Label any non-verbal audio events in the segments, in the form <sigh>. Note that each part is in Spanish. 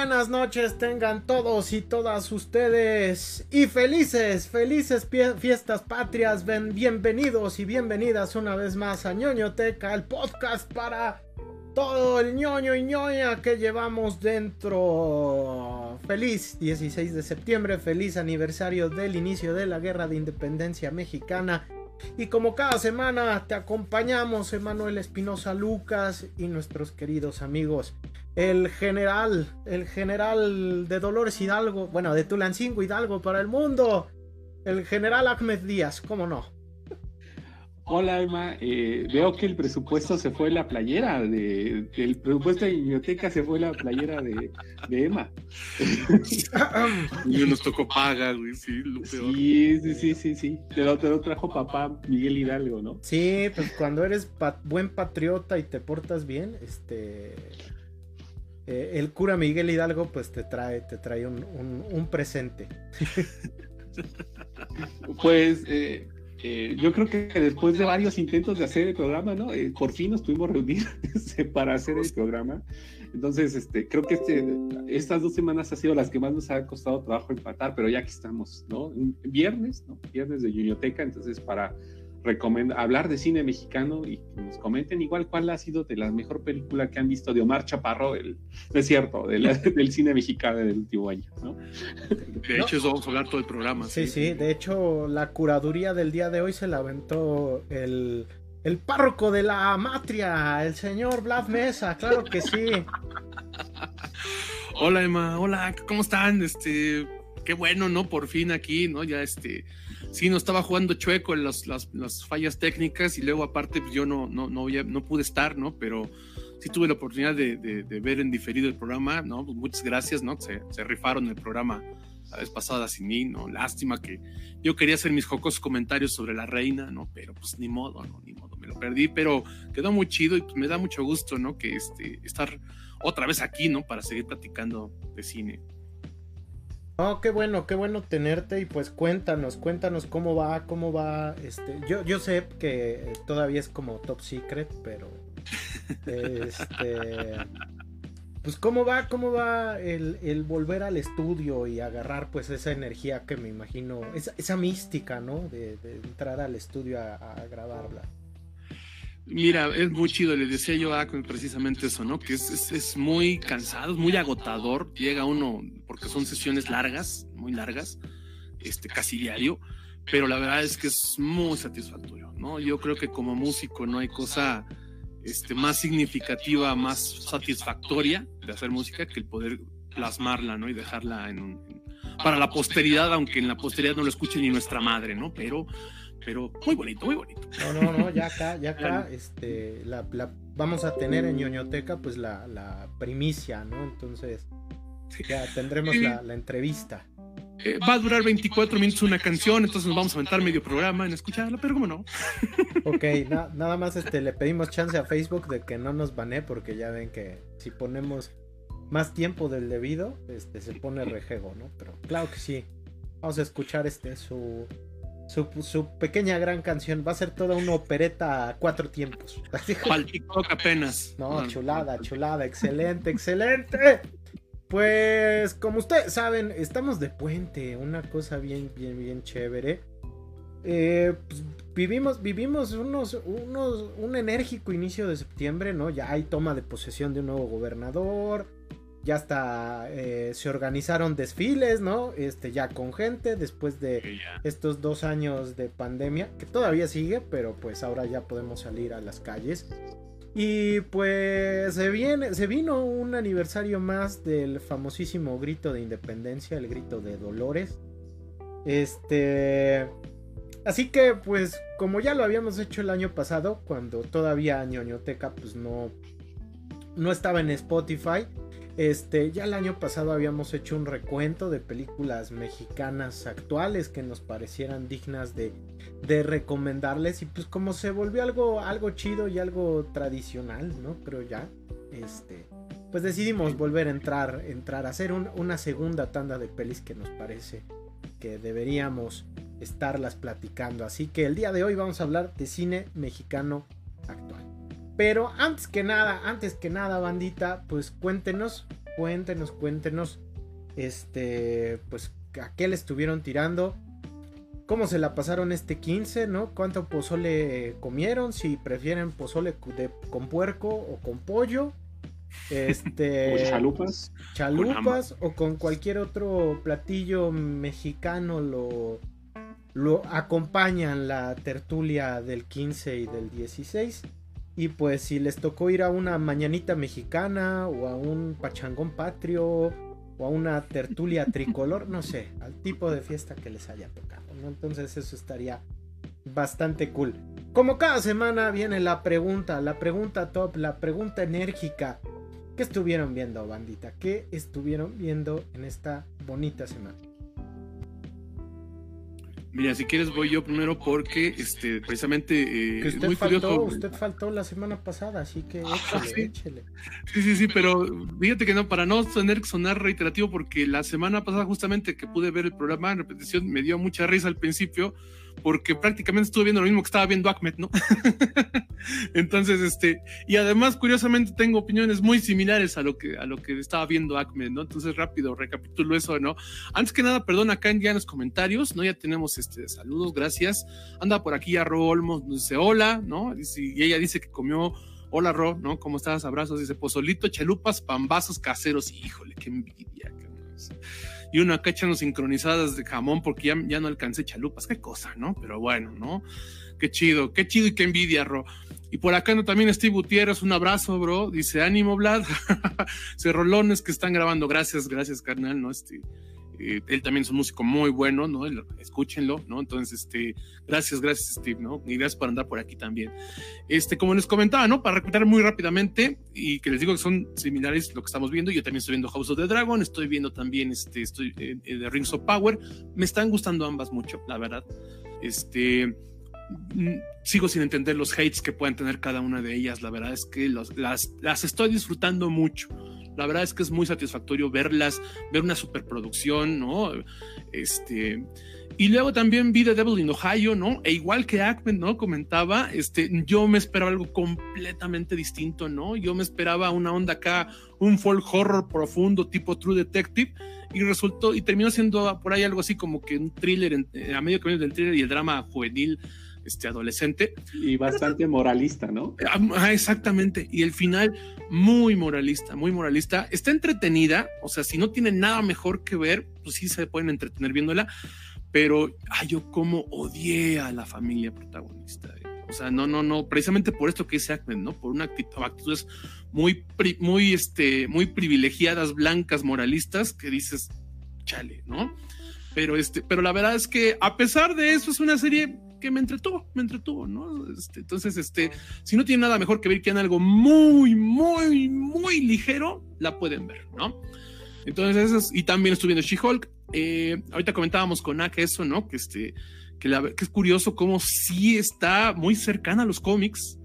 Buenas noches tengan todos y todas ustedes y felices, felices fiestas patrias, bienvenidos y bienvenidas una vez más a ñoñoteca, el podcast para todo el ñoño y ñoña que llevamos dentro. Feliz 16 de septiembre, feliz aniversario del inicio de la guerra de independencia mexicana. Y como cada semana te acompañamos Emanuel Espinosa Lucas y nuestros queridos amigos el general, el general de Dolores Hidalgo, bueno, de Tulancingo Hidalgo para el mundo, el general Ahmed Díaz, ¿cómo no? Hola Emma, eh, veo que el presupuesto se fue la playera de, el presupuesto de biblioteca se fue la playera de, de Emma. y nos tocó paga, güey, sí, lo peor. Sí, sí, sí, sí, sí. Te lo, trajo papá Miguel Hidalgo, ¿no? Sí, pues cuando eres buen patriota y te portas bien, este eh, el cura Miguel Hidalgo pues te trae, te trae un, presente. pues eh, eh, yo creo que después de varios intentos de hacer el programa, ¿no? por fin nos tuvimos reunir <laughs> para hacer el programa. Entonces, este, creo que este, estas dos semanas ha sido las que más nos ha costado trabajo empatar, pero ya aquí estamos, ¿no? Viernes, ¿no? Viernes de Yuñoteca, entonces para hablar de cine mexicano y que nos comenten igual cuál ha sido de la mejor película que han visto de Omar Chaparro, el desierto, <laughs> del cine mexicano del último año. ¿no? De hecho, eso vamos a hablar todo el programa. Sí, sí, de hecho, la curaduría del día de hoy se la aventó el, el párroco de la matria, el señor Vlad Mesa, claro que sí. hola Emma, hola, ¿cómo están? Este, qué bueno, ¿no? Por fin aquí, ¿no? Ya este sí, no estaba jugando chueco en las, fallas técnicas y luego aparte pues, yo no, no, no, no, pude estar, ¿no? Pero sí tuve la oportunidad de, ver en diferido el programa, ¿no? Pues muchas gracias, ¿no? Se, se, rifaron el programa la vez pasada sin mí, ¿no? Lástima que yo quería hacer mis jocosos comentarios sobre la reina, ¿no? Pero pues ni modo, ¿no? Ni modo, me lo perdí, pero quedó muy chido y me da mucho gusto, ¿no? Que este, estar otra vez aquí, ¿no? Para seguir platicando de cine. Oh, qué bueno, qué bueno tenerte y pues cuéntanos, cuéntanos cómo va, cómo va, este, yo, yo sé que todavía es como top secret, pero <laughs> este, pues cómo va, cómo va el, volver al estudio y agarrar pues esa energía que me imagino, esa, esa mística, ¿no? De, entrar al estudio a, a grabarla. Mira, es muy chido, le decía yo a precisamente eso, ¿no? Que es, es, muy cansado, es muy agotador. Llega uno, porque son sesiones largas, muy largas, este, casi diario, pero la verdad es que es muy satisfactorio, ¿no? Yo creo que como músico no hay cosa este, más significativa, más satisfactoria de hacer música que el poder plasmarla, ¿no? Y dejarla en un, para la posteridad, aunque en la posteridad no lo escuche ni nuestra madre, ¿no? Pero pero muy bonito, muy bonito. No, no, no, ya acá, ya <laughs> acá, este, la, vamos a tener en ñoñoteca, pues la, la primicia, ¿no? Entonces, ya tendremos la, la entrevista. Eh, va a durar 24 minutos una canción, entonces nos vamos a aventar medio programa en escucharla, pero cómo no. <laughs> Ok, nada más este, le pedimos chance a Facebook de que no nos banee, porque ya ven que si ponemos más tiempo del debido, este, se pone rejego, ¿no? Pero claro que sí. Vamos a escuchar este su su, pequeña gran canción. Va a ser toda una opereta a cuatro tiempos. <laughs> apenas. No, chulada, chulada. Excelente, excelente. Pues, como ustedes saben, estamos de puente. Una cosa bien, bien, bien chévere. Eh, pues, vivimos, vivimos unos, unos, un enérgico inicio de septiembre, ¿no? Ya hay toma de posesión de un nuevo gobernador ya hasta eh, se organizaron desfiles, ¿no? Este, ya con gente, después de estos dos años de pandemia, que todavía sigue, pero pues ahora ya podemos salir a las calles. Y pues se, viene, se vino un aniversario más del famosísimo grito de independencia, el grito de Dolores. Este... Así que pues como ya lo habíamos hecho el año pasado, cuando todavía ñoñoteca pues no, no estaba en Spotify, este, ya el año pasado habíamos hecho un recuento de películas mexicanas actuales que nos parecieran dignas de, recomendarles y pues como se volvió algo, chido y algo tradicional, ¿no? Creo ya, este, pues decidimos volver a entrar, entrar a hacer una segunda tanda de pelis que nos parece que deberíamos estarlas platicando. Así que el día de hoy vamos a hablar de cine mexicano actual. Pero antes que nada, antes que nada, bandita, pues cuéntenos cuéntenos, cuéntenos, este, pues, a qué le estuvieron tirando, cómo se la pasaron este 15, ¿no? ¿Cuánto pozole comieron? Si prefieren pozole con puerco o con pollo. Este. <laughs> o chalupas. Chalupas o con cualquier otro platillo mexicano lo, lo acompañan la tertulia del 15 y del 16. Y pues si les tocó ir a una mañanita mexicana o a un pachangón patrio o a una tertulia tricolor, no sé, al tipo de fiesta que les haya tocado. Entonces eso estaría bastante cool. Como cada semana viene la pregunta, la pregunta top, la pregunta enérgica. ¿Qué estuvieron viendo, bandita? ¿Qué estuvieron viendo en esta bonita semana? Mira, si quieres voy yo primero porque este precisamente eh, usted faltó, usted faltó la semana pasada, así que ah, échele, ¿sí? sí, sí, pero fíjate que no, para no tener que sonar reiterativo, porque la semana pasada justamente que pude ver el programa en repetición me dio mucha risa al principio, porque prácticamente estuve viendo lo mismo que estaba viendo Ahmed, ¿no? <laughs> Entonces, este, y además, curiosamente, tengo opiniones muy similares a lo que, a lo que estaba viendo Ahmed, ¿no? Entonces, rápido, recapitulo eso, ¿no? Antes que nada, perdón, acá en, ya en los comentarios, ¿no? Ya tenemos este, saludos, gracias. Anda por aquí a Ro Olmos, dice hola, ¿no? Y, ella dice que comió Hola, Ro, ¿no? ¿Cómo estás? Abrazos. Dice, pozolito, chalupas, pambazos caseros. Híjole, qué envidia y una acá echando sincronizadas de jamón porque ya, ya no alcancé chalupas, qué cosa, ¿no? Pero bueno, ¿no? Qué chido, qué chido y qué envidia, Ro. Y por acá no también Steve Gutiérrez, un abrazo, bro. Dice, ánimo, Vlad. <laughs> Cerrolones que están grabando. Gracias, gracias, carnal, ¿no? Este, eh, él también es un músico muy bueno, ¿no? Escúchenlo, ¿no? Entonces, este, gracias, gracias, Steve, ¿no? Y gracias por andar por aquí también. Este, como les comentaba, ¿no? Para repetir muy rápidamente, y que les digo que son similares lo que estamos viendo, yo también estoy viendo House of the Dragon, estoy viendo también, este, estoy eh, eh, de Rings of Power, me están gustando ambas mucho, la verdad. Este, mm, sigo sin entender los hates que pueden tener cada una de ellas, la verdad es que las, las estoy disfrutando mucho la verdad es que es muy satisfactorio verlas, ver una superproducción, ¿no? Este, y luego también vi The Devil in Ohio, ¿no? E igual que Ackman, ¿no? Comentaba, este, yo me esperaba algo completamente distinto, ¿no? Yo me esperaba una onda acá, un folk horror profundo tipo True Detective, y resultó, y terminó siendo por ahí algo así como que un thriller, eh, a medio camino del thriller y el drama juvenil este, adolescente. Y bastante moralista, ¿no? Ah, exactamente. Y el final, muy moralista, muy moralista. Está entretenida, o sea, si no tiene nada mejor que ver, pues sí se pueden entretener viéndola. Pero, ay, yo como odié a la familia protagonista. Eh. O sea, no, no, no, precisamente por esto que dice Ahmed, ¿no? Por una actitud, actitudes muy, muy, este, muy privilegiadas, blancas, moralistas, que dices, chale, ¿no? Pero, este, pero la verdad es que a pesar de eso es una serie que me entretuvo, me entretuvo, ¿no? Este, entonces, este, si no tiene nada mejor que ver que en algo muy, muy, muy ligero, la pueden ver, ¿no? Entonces, eso y también estuve viendo She-Hulk. Eh, ahorita comentábamos con Ak eso, ¿no? Que, este, que, la, que es curioso cómo sí está muy cercana a los cómics,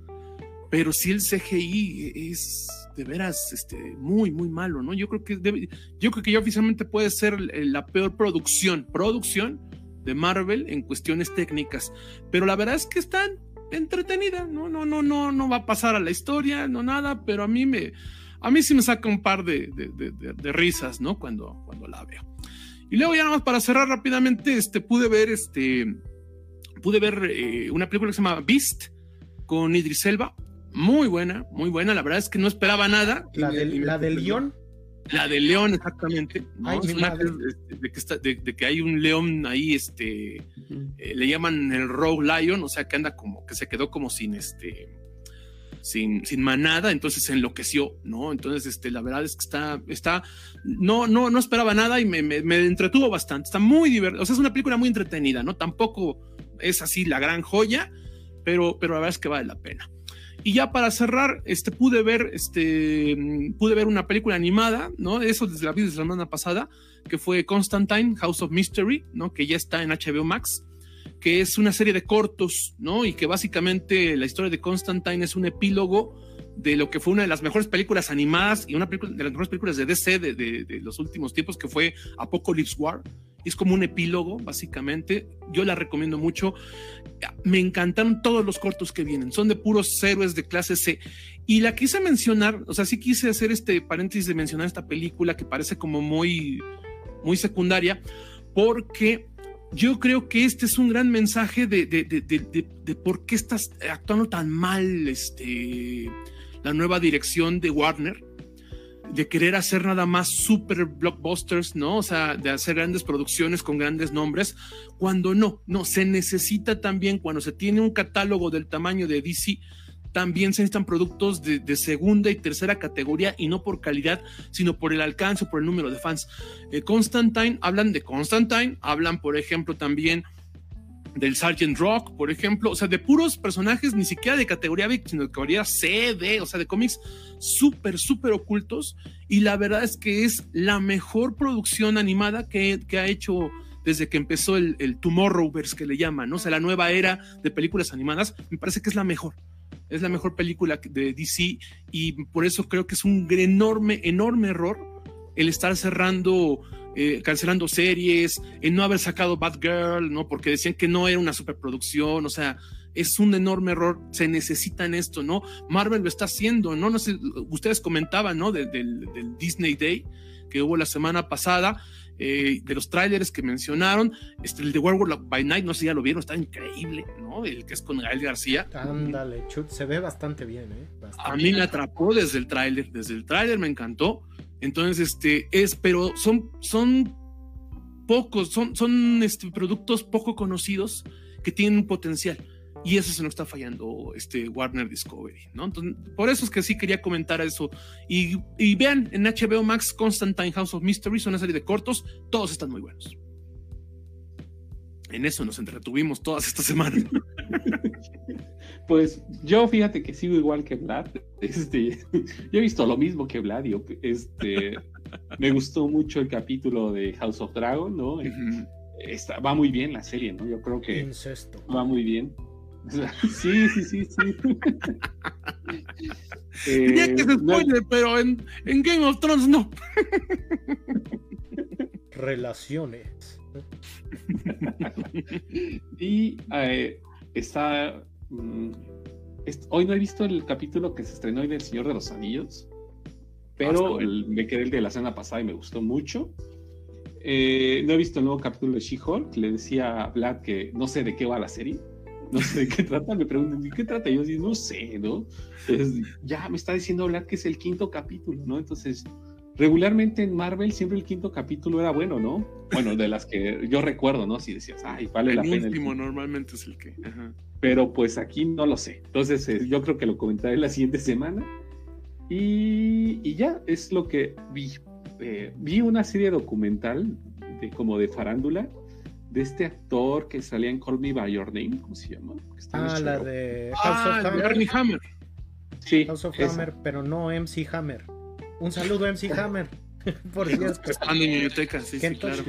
pero sí el CGI es de veras este, muy, muy malo, ¿no? Yo creo que yo creo que ya oficialmente puede ser la peor producción, producción de Marvel en cuestiones técnicas, pero la verdad es que están entretenida, no, no, no, no, no va a pasar a la historia, no nada, pero a mí me, a mí sí me saca un par de, de, risas, ¿no? Cuando, cuando la veo. Y luego ya nada más para cerrar rápidamente, este, pude ver, este, pude ver eh, una película que se llama Beast con Idris Elba, muy buena, muy buena, la verdad es que no esperaba nada. La, del, la del León. La de León, exactamente. de, que hay un león ahí, este, eh, le llaman el Rogue Lion, o sea, que anda como, que se quedó como sin, este, sin, sin manada, entonces se enloqueció, ¿no? Entonces, este, la verdad es que está, está, no, no, no esperaba nada y me, me, entretuvo bastante. Está muy divertido, o sea, es una película muy entretenida, ¿no? Tampoco es así la gran joya, pero, pero la verdad es que vale la pena. Y ya para cerrar, este, pude ver, este, pude ver una película animada, ¿no? Eso desde la vida de la semana pasada, que fue Constantine, House of Mystery, ¿no? Que ya está en HBO Max, que es una serie de cortos, ¿no? Y que básicamente la historia de Constantine es un epílogo de lo que fue una de las mejores películas animadas y una película, de las mejores películas de DC de, de, los últimos tiempos, que fue Apocalypse War. Es como un epílogo, básicamente. Yo la recomiendo mucho. Me encantaron todos los cortos que vienen. Son de puros héroes de clase C. Y la quise mencionar, o sea, sí quise hacer este paréntesis de mencionar esta película que parece como muy, muy secundaria, porque yo creo que este es un gran mensaje de, de, de, de, por qué estás actuando tan mal este, la nueva dirección de Warner, de querer hacer nada más super blockbusters, ¿no? O sea, de hacer grandes producciones con grandes nombres, cuando no, no, se necesita también, cuando se tiene un catálogo del tamaño de DC, también se necesitan productos de, segunda y tercera categoría y no por calidad, sino por el alcance, por el número de fans. Eh, Constantine, hablan de Constantine, hablan, por ejemplo, también del Sergeant Rock, por ejemplo, o sea, de puros personajes, ni siquiera de categoría B, sino de categoría C, D, o sea, de cómics súper, súper ocultos. Y la verdad es que es la mejor producción animada que, ha hecho desde que empezó el, el Tomorrowverse, que le llaman, ¿no? O sea, la nueva era de películas animadas, me parece que es la mejor es la mejor película de DC y por eso creo que es un enorme, enorme error el estar cerrando, eh, cancelando series, el no haber sacado Batgirl, ¿no? Porque decían que no era una superproducción, o sea, es un enorme error, se necesita en esto, ¿no? Marvel lo está haciendo, ¿no? No sé, ustedes comentaban, ¿no? del, del Disney Day que hubo la semana pasada, eh, de los trailers que mencionaron, este, el de Werewolf by Night, no sé si ya lo vieron, está increíble, ¿no? El que es con Gael García. Ándale, chut, se ve bastante bien, ¿eh? A mí me atrapó desde el tráiler, desde el tráiler me encantó. Entonces, este, es, pero son, son pocos, son, son este, productos poco conocidos que tienen un potencial y eso se nos está fallando este Warner Discovery, ¿no? Entonces, por eso es que sí quería comentar eso. Y, y vean en HBO Max Constantine House of Mysteries, una serie de cortos, todos están muy buenos. En eso nos entretuvimos todas estas semanas. <laughs> Pues yo fíjate que sigo igual que Vlad. Este, <laughs> yo he visto lo mismo que Vlad. este, <laughs> me gustó mucho el capítulo de House of Dragon, ¿no? Está, va muy bien la serie, ¿no? Yo creo que va muy bien. Sí, sí, sí, sí. eh, que se spoiler, pero en, en, Game of Thrones no. Relaciones. <laughs> y eh, está. Mm, hoy no he visto el capítulo que se estrenó hoy del Señor de los Anillos, pero ah, el, me quedé el de la semana pasada y me gustó mucho. Eh, no he visto el nuevo capítulo de She-Hulk. Le decía a Vlad que no sé de qué va la serie no sé de qué <laughs> trata, me preguntan, ¿de qué trata? Y yo digo, no sé, ¿no? ya me está diciendo hablar que es el quinto capítulo, ¿no? Entonces, regularmente en Marvel siempre el quinto capítulo era bueno, ¿no? Bueno, de las que yo recuerdo, ¿no? Si decías, ay, vale la pena. el último normalmente es el que. Pero pues aquí no lo sé. Entonces, eh, yo creo que lo comentaré la siguiente semana. Y, y ya, es lo que vi. Eh, vi una serie documental de, como de farándula de este actor que salía en Call Me By Your Name, ¿cómo se llama? Ah, la de House ah, of Hammer. Ernie Hammer. Sí. House of Hammer, pero no MC Hammer. Un saludo MC Hammer. <laughs> Por cierto. en biblioteca, sí, sí, claro.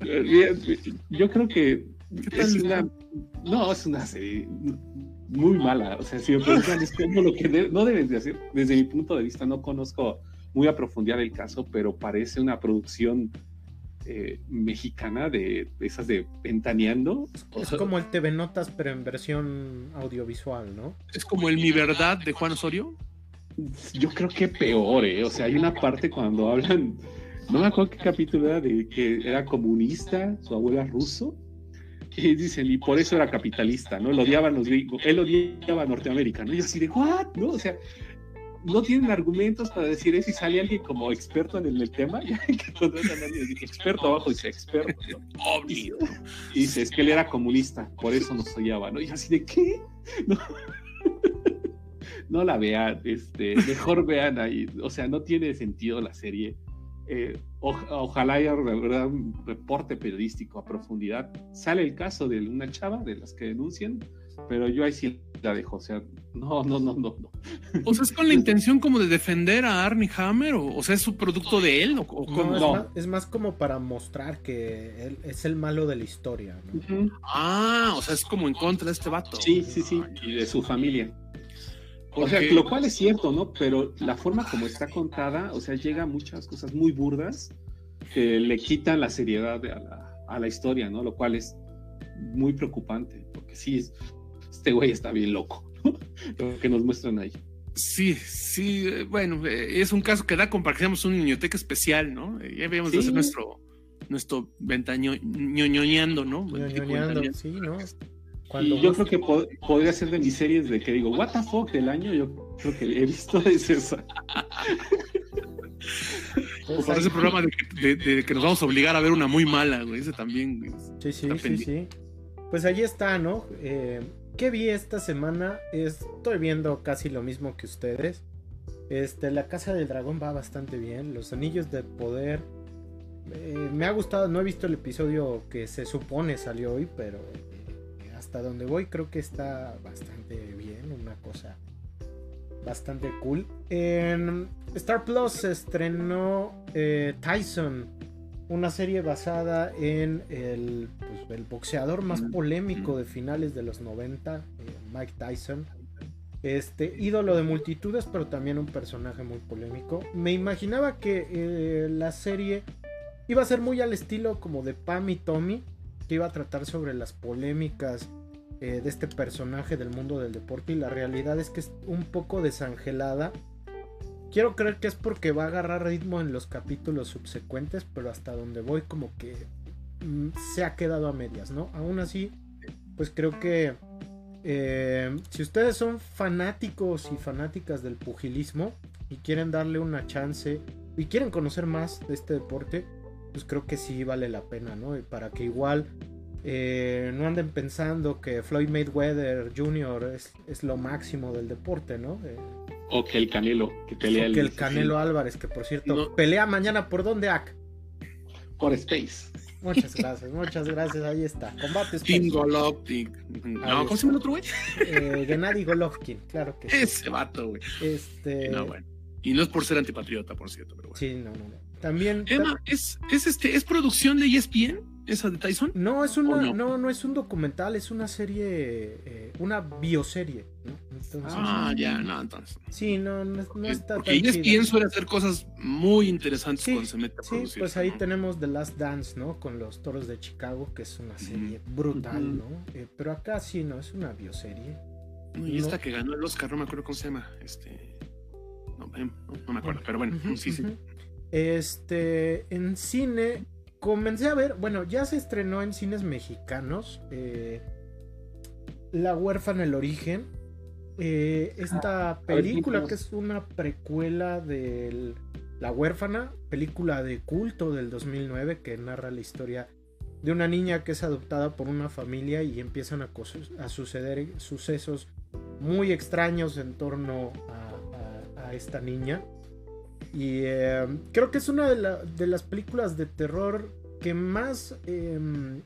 Eh, yo creo que es una, no, es una serie muy mala. O sea, si me preguntan, es como lo que no deben de hacer. Desde mi punto de vista, no conozco muy a profundidad el caso, pero parece una producción eh, mexicana de esas de ventaneando. Es como el TV Notas, pero en versión audiovisual, ¿no? Es como el Mi Verdad de Juan Osorio. Yo creo que peor, ¿eh? O sea, hay una parte cuando hablan, no me acuerdo qué capítulo era, de que era comunista, su abuela ruso, y dicen, y por eso era capitalista, ¿no? Él odiaba los él odiaba a Norteamérica, ¿no? Y yo así de, ¿what? ¿No? O sea, no tienen argumentos para decir eso y sale alguien como experto en el, tema, <laughs> ya que experto abajo dice experto, y, dice es que él era comunista, por eso nos odiaba, ¿no? Y así de qué? No, la vean, este, <laughs> mejor vean ahí, o sea, no tiene sentido la serie. Eh, ojalá haya ¿verdad? un reporte periodístico a profundidad. Sale el caso de una chava de las que denuncian, pero yo ahí sí la dejo, o sea, no, no, no, no. O sea, es con la <laughs> intención como de defender a Arnie Hammer, o, o sea, es su producto de él, o, no, es, más, como para mostrar que él es el malo de la historia, Ah, o sea, es como en contra de este vato. Sí, sí, sí, y de su familia. O sea, lo cual es cierto, ¿no? Pero la forma como está contada, o sea, llega a muchas cosas muy burdas que le quitan la seriedad a la, a la historia, ¿no? Lo cual es muy preocupante, porque sí, este güey está bien loco, ¿no? <laughs> Lo que nos muestran ahí. Sí, sí, eh, bueno, eh, es un caso que da como para que seamos una biblioteca especial, ¿no? Eh, ya habíamos de hacer nuestro, nuestro ventañoñoñando, ¿no? Ñoñoñando, sí, ¿no? Y yo creo que podría ser de mis series de que digo, what the fuck del año, yo creo que he visto <laughs> es esa. o para ese programa de, que nos vamos a obligar a ver una muy mala, güey, ese también. sí, sí, sí, sí. Pues allí está, ¿no? Eh, ¿Qué vi esta semana? Estoy viendo casi lo mismo que ustedes. Este, la Casa del Dragón va bastante bien. Los Anillos de Poder. Eh, me ha gustado, no he visto el episodio que se supone salió hoy, pero hasta donde voy creo que está bastante bien, una cosa bastante cool. En Star Plus se estrenó eh, Tyson, una serie basada en el, pues, el, boxeador más polémico de finales de los 90, eh, Mike Tyson. Este ídolo de multitudes, pero también un personaje muy polémico. Me imaginaba que eh, la serie iba a ser muy al estilo como de Pam y Tommy, que iba a tratar sobre las polémicas eh, de este personaje del mundo del deporte y la realidad es que es un poco desangelada. Quiero creer que es porque va a agarrar ritmo en los capítulos subsecuentes, pero hasta donde voy como que mm, se ha quedado a medias, ¿no? Aún así, pues creo que eh, si ustedes son fanáticos y fanáticas del pugilismo y quieren darle una chance y quieren conocer más de este deporte, pues creo que sí vale la pena, ¿no? Para que igual eh, no anden pensando que Floyd Mayweather Jr. Es, lo máximo del deporte, ¿no? Eh, o que el Canelo, que pelea el, que el Canelo Álvarez, que por cierto, pelea mañana por dónde, Ak? Por Space. Muchas gracias, muchas gracias, ahí está. Combate Space. Golovkin. No, ¿cómo se llama el otro güey? Eh, Gennady Golovkin, claro que sí. Ese vato, güey. Este... No, bueno. Y no es por ser antipatriota, por cierto, pero bueno. Sí, no, no, no. También. Emma, ¿es, es, este, ¿es producción de ESPN? Esa de Tyson? No, es una, no? no? es un documental, es una serie, eh, una bioserie. ah, ya, no, entonces. Sí, no, no, no está Porque tan ESPN suele hacer cosas muy interesantes cuando se mete a sí, pues ahí tenemos The Last Dance, ¿no? Con los Toros de Chicago, que es una serie brutal, ¿no? Eh, pero acá sí, no, es una bioserie. y esta que ganó el Oscar, no me acuerdo cómo se llama. Este. No, no me acuerdo, pero bueno, sí, sí. Este, en cine, comencé a ver, bueno, ya se estrenó en cines mexicanos. Eh, la huérfana el origen. Eh, esta ah, película que es una precuela de La huérfana, película de culto del 2009 que narra la historia de una niña que es adoptada por una familia y empiezan a, suceder sucesos muy extraños en torno a, esta niña. Y eh, creo que es una de, las películas de terror que más em,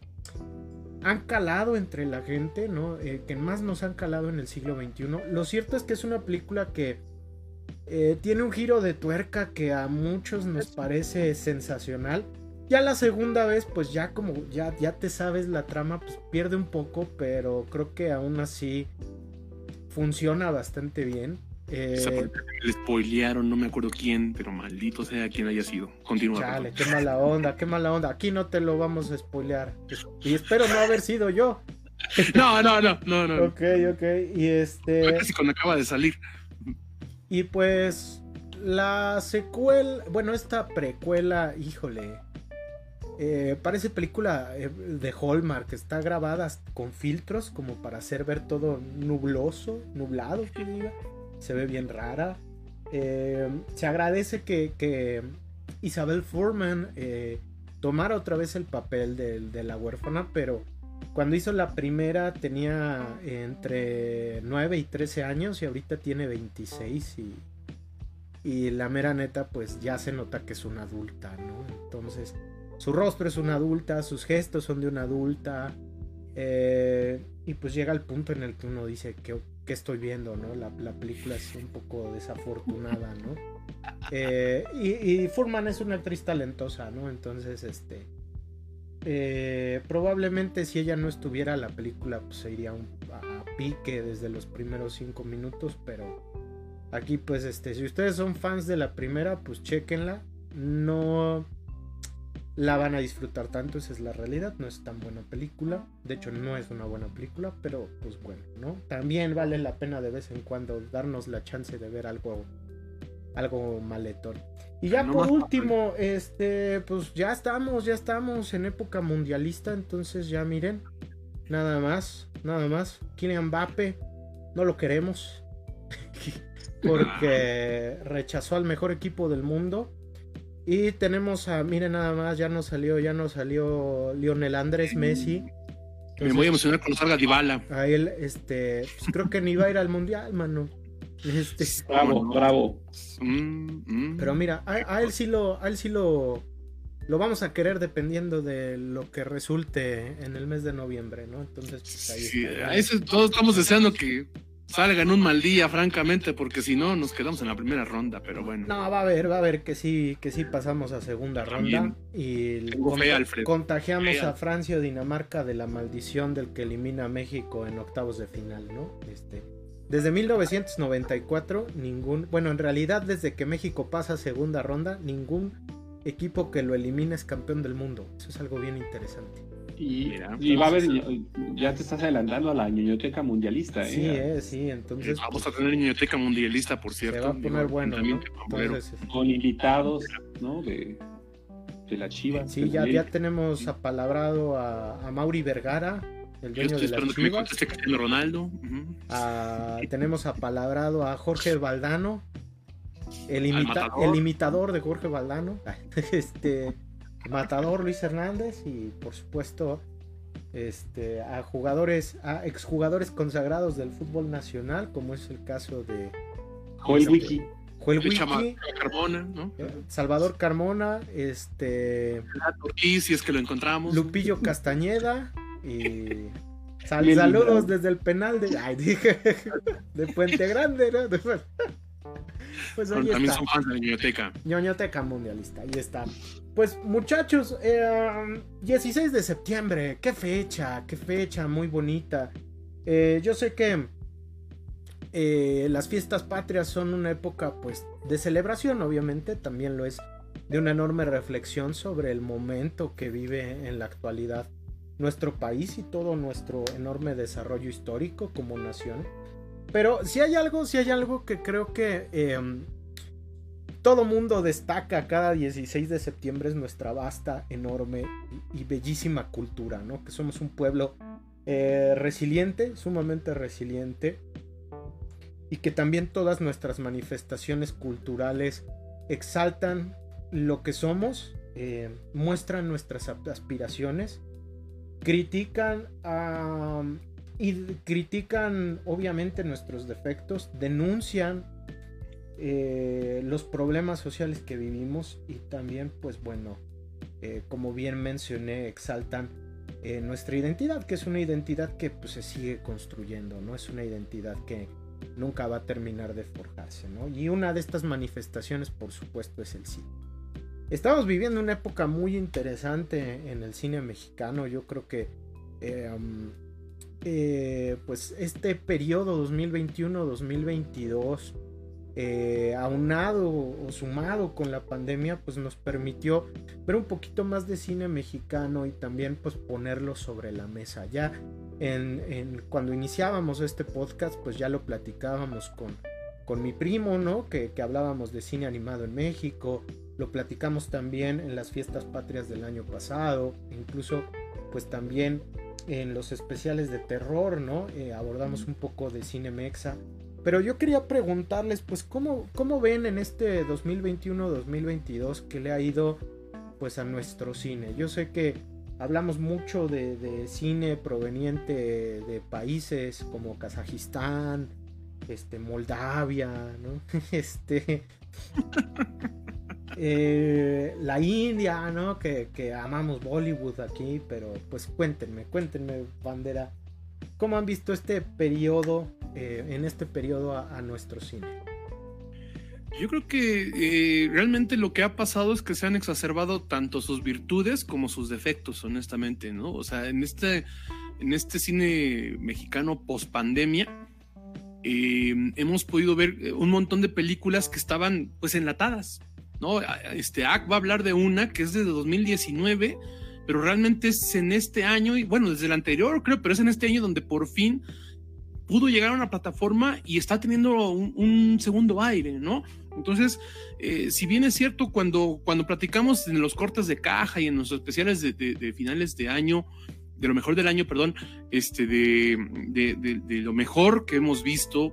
han calado entre la gente, ¿no? Eh, que más nos han calado en el siglo XXI. Lo cierto es que es una película que eh, tiene un giro de tuerca que a muchos nos parece sensacional. Ya la segunda vez, pues ya como ya, ya te sabes la trama, pues pierde un poco, pero creo que aún así funciona bastante bien. Eh, le spoilearon, no me acuerdo quién, pero maldito sea quien haya sido. Continúa. Chale, qué mala onda, qué mala onda. Aquí no te lo vamos a spoilear. Y espero no haber sido yo. No, no, no, no, no. Ok, ok. Y este. Casi cuando acaba de salir. Y pues. La secuela. Bueno, esta precuela, híjole. Eh, parece película eh, de Hallmark, está grabada con filtros como para hacer ver todo nubloso, nublado, que diga se ve bien rara. Eh, se agradece que, Isabel Furman eh, tomara otra vez el papel de, la huérfana, pero cuando hizo la primera tenía entre 9 y 13 años y ahorita tiene 26 y, y la mera neta pues ya se nota que es una adulta, ¿no? Entonces su rostro es una adulta, sus gestos son de una adulta eh, y pues llega el punto en el que uno dice que que estoy viendo, ¿no? La, película es un poco desafortunada, ¿no? Eh, y, Furman es una actriz talentosa, ¿no? Entonces, este... Eh, probablemente si ella no estuviera la película pues se iría a pique desde los primeros cinco minutos, pero Aquí pues este, si ustedes son fans de la primera, pues chequenla. No la van a disfrutar tanto, esa es la realidad, no es tan buena película, de hecho no es una buena película, pero pues bueno, ¿no? También vale la pena de vez en cuando darnos la chance de ver algo algo maletón. Y ya por último, este, pues ya estamos, ya estamos en época mundialista, entonces ya miren, nada más, nada más, Kylian Mbappe, no lo queremos, <laughs> porque rechazó al mejor equipo del mundo y tenemos a, miren nada más, ya nos salió, ya nos salió Lionel Andrés Messi. Me voy a emocionar cuando salga Dybala. A él, este, pues creo que ni va a ir al mundial, mano. Este, bravo, bravo. Mm, mm. Pero mira, a, él sí lo, a él sí lo, lo vamos a querer dependiendo de lo que resulte en el mes de noviembre, ¿no? Entonces, pues ahí sí, está. todos estamos deseando que salga en un mal día, francamente, porque si no nos quedamos en la primera ronda, pero bueno. No, va a ver, va a ver que sí, que sí pasamos a segunda ronda y contagiamos a Francia o Dinamarca de la maldición del que elimina a México en octavos de final, ¿no? Este, desde 1994 ningún, bueno, en realidad desde que México pasa a segunda ronda, ningún equipo que lo elimine es campeón del mundo. Eso es algo bien interesante. Y, va a haber, ya te estás adelantando a la ñoñoteca mundialista, ¿eh? Sí, eh, sí, entonces. Vamos a tener ñoñoteca mundialista, por cierto. Se va a poner bueno, Con invitados, ¿no? De, de la Chiva. Sí, ya, ya tenemos apalabrado a, a Mauri Vergara, el dueño de la Chiva. Ronaldo. tenemos apalabrado a Jorge Valdano, el, el imitador de Jorge Valdano. <laughs> este Matador Luis Hernández y por supuesto este, a jugadores, a exjugadores consagrados del fútbol nacional, como es el caso de Joel Wiki. Joel Wiki, Carmona, ¿no? Eh, Salvador Carmona, este si es que lo encontramos. Lupillo Castañeda y saludos desde el penal de, ay, dije, de Puente Grande, ¿no? Pues también son fans de la ñoñoteca. ñoñoteca mundialista, ahí está. Pues muchachos, 16 eh, de septiembre, qué fecha, qué fecha muy bonita. Eh, yo sé que eh, las fiestas patrias son una época pues de celebración, obviamente, también lo es de una enorme reflexión sobre el momento que vive en la actualidad nuestro país y todo nuestro enorme desarrollo histórico como nación. Pero si hay algo, si hay algo que creo que em, todo mundo destaca cada 16 de septiembre es nuestra vasta, enorme y, bellísima cultura, ¿no? Que somos un pueblo eh, resiliente, sumamente resiliente, y que también todas nuestras manifestaciones culturales exaltan lo que somos, eh, muestran nuestras aspiraciones, critican y critican obviamente nuestros defectos, denuncian eh, los problemas sociales que vivimos y también pues bueno, eh, como bien mencioné, exaltan eh, nuestra identidad, que es una identidad que pues se sigue construyendo, ¿no? Es una identidad que nunca va a terminar de forjarse, ¿no? Y una de estas manifestaciones, por supuesto, es el cine. Estamos viviendo una época muy interesante en el cine mexicano, yo creo que... Pues este periodo 2021-2022 eh, aunado o sumado con la pandemia, pues nos permitió ver un poquito más de cine mexicano y también pues ponerlo sobre la mesa. Ya en, cuando iniciábamos este podcast, pues ya lo platicábamos con, con mi primo, ¿no? Que, que hablábamos de cine animado en México, lo platicamos también en las fiestas patrias del año pasado, incluso pues también en los especiales de terror, ¿no? Eh, abordamos un poco de cine mexa. Pero yo quería preguntarles, pues, ¿cómo, cómo ven en este 2021-2022 que le ha ido, pues, a nuestro cine? Yo sé que hablamos mucho de, cine proveniente de países como Kazajistán, este, Moldavia, ¿no? <laughs> Este... <laughs> Eh, la India, ¿no? Que, que amamos Bollywood aquí, pero pues cuéntenme, cuéntenme, bandera, ¿cómo han visto este periodo eh, en este periodo a, nuestro cine? Yo creo que eh, realmente lo que ha pasado es que se han exacerbado tanto sus virtudes como sus defectos, honestamente, ¿no? O sea, en este, en este cine mexicano post pandemia, eh, hemos podido ver eh, un montón de películas que estaban pues enlatadas, ¿no? Este AC va a hablar de una que es de 2019, pero realmente es en este año, y bueno, desde el anterior creo, pero es en este año donde por fin pudo llegar a una plataforma y está teniendo un, segundo aire, ¿no? Entonces, eh, si bien es cierto, cuando, cuando platicamos en los cortes de caja y en los especiales de finales de año, de lo mejor del año, perdón, este, de, de, lo mejor que hemos visto,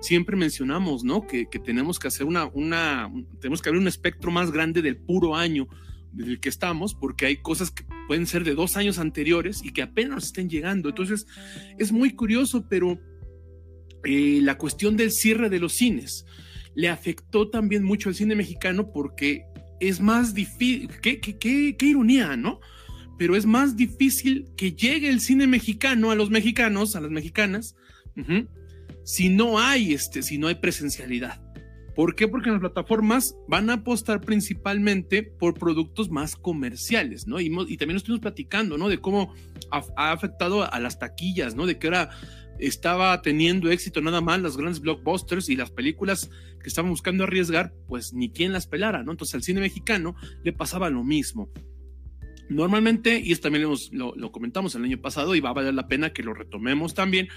siempre mencionamos, ¿no? Que, tenemos que hacer una, una, tenemos que abrir un espectro más grande del puro año del que estamos, porque hay cosas que pueden ser de dos años anteriores y que apenas estén llegando. Entonces, es muy curioso, pero eh, la cuestión del cierre de los cines le afectó también mucho al cine mexicano porque es más difícil, qué, qué, qué, ironía, ¿no? pero es más difícil que llegue el cine mexicano a los mexicanos, a las mexicanas, si no hay este, si no hay presencialidad. ¿Por qué? Porque las plataformas van a apostar principalmente por productos más comerciales, ¿no? Y, también estuvimos platicando, ¿no? De cómo ha, afectado a las taquillas, ¿no? De que ahora estaba teniendo éxito nada más las grandes blockbusters y las películas que estaban buscando arriesgar, pues ni quien las pelara, ¿no? Entonces al cine mexicano le pasaba lo mismo. Normalmente, y esto también lo, comentamos el año pasado y va a valer la pena que lo retomemos también,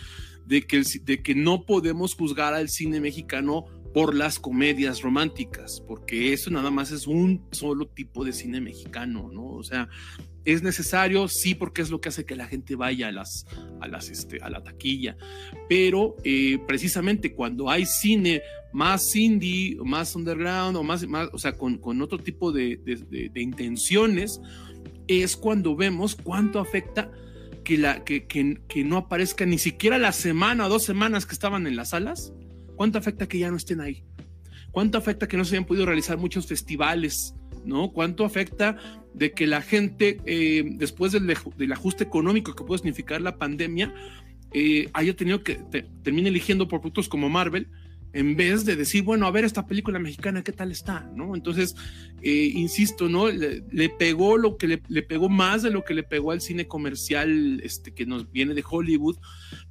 de que, de que no podemos juzgar al cine mexicano por las comedias románticas, porque eso nada más es un solo tipo de cine mexicano, ¿no? O sea, es necesario, sí, porque es lo que hace que la gente vaya a las, a las, este, a la taquilla, pero eh, precisamente cuando hay cine más indie, más underground, o más, más o sea, con, con otro tipo de, de intenciones, es cuando vemos cuánto afecta que, la, que, que, no aparezca ni siquiera la semana o dos semanas que estaban en las salas, cuánto afecta que ya no estén ahí, cuánto afecta que no se hayan podido realizar muchos festivales, ¿no? Cuánto afecta de que la gente, eh, después del, del, ajuste económico que puede significar la pandemia, eh, haya tenido que termine eligiendo productos como Marvel, en vez de decir, bueno, a ver esta película mexicana, ¿qué tal está? ¿No? Entonces, eh, insisto, ¿no? Le, pegó lo que le, le, pegó más de lo que le pegó al cine comercial este, que nos viene de Hollywood,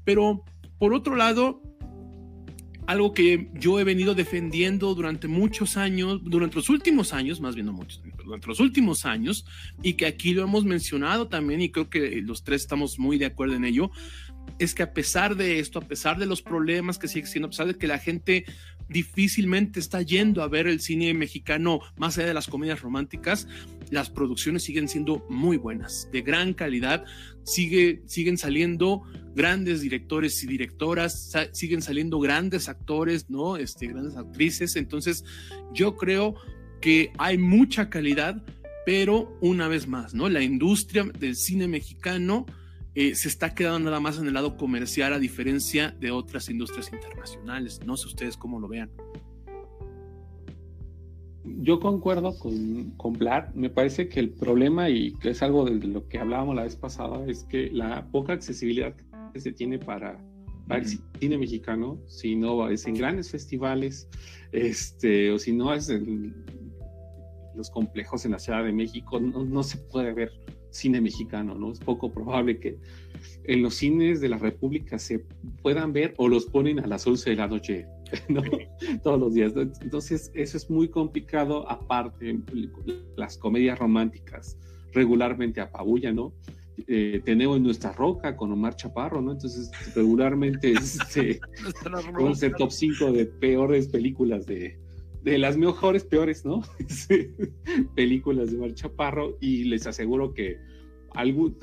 pero por otro lado, algo que yo he venido defendiendo durante muchos años, durante los últimos años, más bien no muchos, durante los últimos años, y que aquí lo hemos mencionado también, y creo que los tres estamos muy de acuerdo en ello, es que a pesar de esto, a pesar de los problemas que sigue siendo, a pesar de que la gente difícilmente está yendo a ver el cine mexicano más allá de las comedias románticas, las producciones siguen siendo muy buenas, de gran calidad, sigue, siguen saliendo grandes directores y directoras, siguen saliendo grandes actores, ¿no? Este, grandes actrices, entonces yo creo que hay mucha calidad, pero una vez más, ¿no? La industria del cine mexicano eh, se está quedando nada más en el lado comercial a diferencia de otras industrias internacionales. No sé ustedes cómo lo vean. Yo concuerdo con, con Me parece que el problema, y que es algo de lo que hablábamos la vez pasada, es que la poca accesibilidad se tiene para, el cine mexicano, si no es en grandes festivales, este, o si no es en los complejos en la Ciudad de México, no, no se puede ver cine mexicano, ¿no? Es poco probable que en los cines de la República se puedan ver o los ponen a las 11 de la noche, <laughs> ¿no? Todos los días. Entonces, eso es muy complicado, aparte, las comedias románticas regularmente apabullan, ¿no? Eh, tenemos nuestra roca con Omar Chaparro, ¿no? Entonces, regularmente <laughs> este, top 5 de peores películas de, de las mejores, peores, ¿no? <laughs> películas de Mar Chaparro y les aseguro que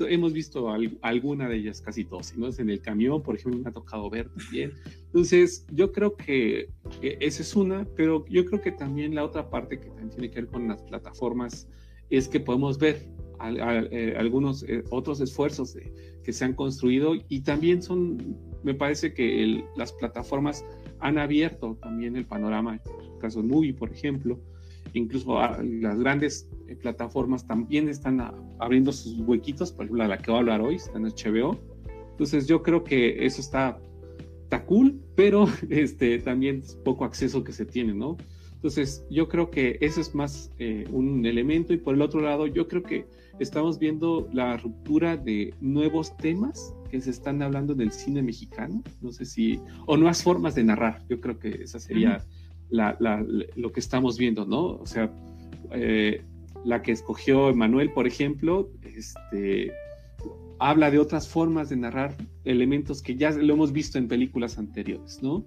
hemos visto alguna de ellas, casi todas, ¿no? En el camión, por ejemplo, me ha tocado ver también. Entonces, yo creo que esa es una, pero yo creo que también la otra parte que también tiene que ver con las plataformas es que podemos ver eh, algunos eh, otros esfuerzos que se han construido y también son, me parece que las plataformas han abierto también el panorama caso de Movie, por ejemplo, incluso las grandes eh, plataformas también están abriendo sus huequitos, por ejemplo, la que voy a hablar hoy, está en HBO. Entonces yo creo que eso está, está cool, pero <laughs> este, también es poco acceso que se tiene, ¿no? Entonces yo creo que eso es más eh, un elemento y por el otro lado yo creo que estamos viendo la ruptura de nuevos temas que se están hablando del cine mexicano, no sé si, o nuevas formas de narrar, yo creo que esa sería lo que estamos viendo, ¿no? O sea, eh, la que escogió Emanuel, por ejemplo, este, habla de otras formas de narrar elementos que ya lo hemos visto en películas anteriores, ¿no?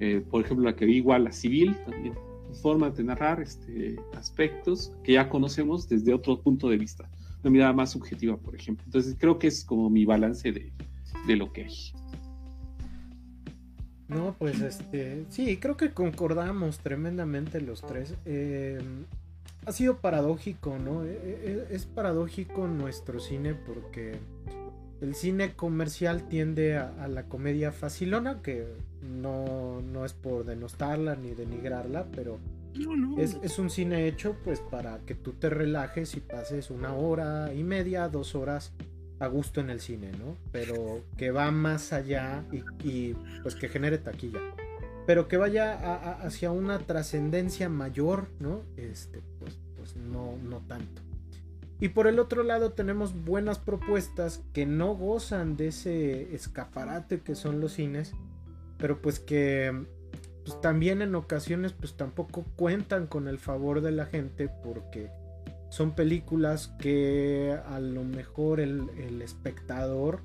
Eh, por ejemplo, la que vi igual, la civil, también forma de narrar este, aspectos que ya conocemos desde otro punto de vista, una mirada más subjetiva, por ejemplo. Entonces creo que es como mi balance de, de lo que hay. No, pues este, sí, creo que concordamos tremendamente los tres. Eh, ha sido paradójico, ¿no? E, e, es paradójico nuestro cine porque el cine comercial tiende a, la comedia facilona, que no, no, es por denostarla ni denigrarla, pero Es, un cine hecho pues para que tú te relajes y pases una hora y media, dos horas a gusto en el cine, ¿no? Pero que va más allá y, pues que genere taquilla. Pero que vaya hacia una trascendencia mayor, ¿no? Este, pues, pues no, no tanto. Y por el otro lado tenemos buenas propuestas que no gozan de ese escaparate que son los cines, pero pues que pues también en ocasiones pues tampoco cuentan con el favor de la gente porque son películas que a lo mejor el, espectador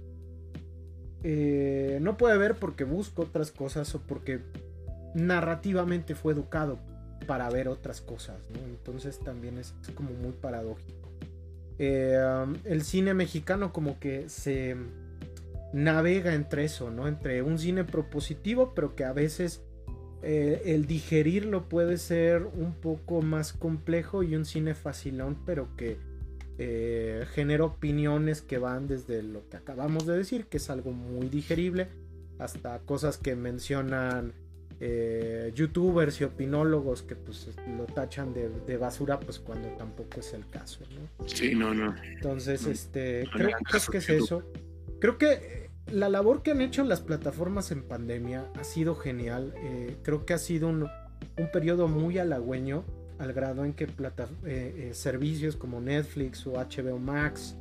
eh, no puede ver porque busca otras cosas o porque narrativamente fue educado para ver otras cosas, Entonces también es como muy paradójico. Eh, el cine mexicano como que se navega entre eso, ¿no? Entre un cine propositivo, pero que a veces eh, el digerirlo puede ser un poco más complejo y un cine facilón, pero que eh, genera opiniones que van desde lo que acabamos de decir, que es algo muy digerible, hasta cosas que mencionan eh, youtubers y opinólogos que pues lo tachan de, basura pues cuando tampoco es el caso ¿no? sí no no. Entonces este creo, que es eso. Creo que la labor que han hecho las plataformas en pandemia ha sido genial. Eh, creo que ha sido un, un periodo muy halagüeño al grado en que plata, eh, servicios como Netflix o HBO Max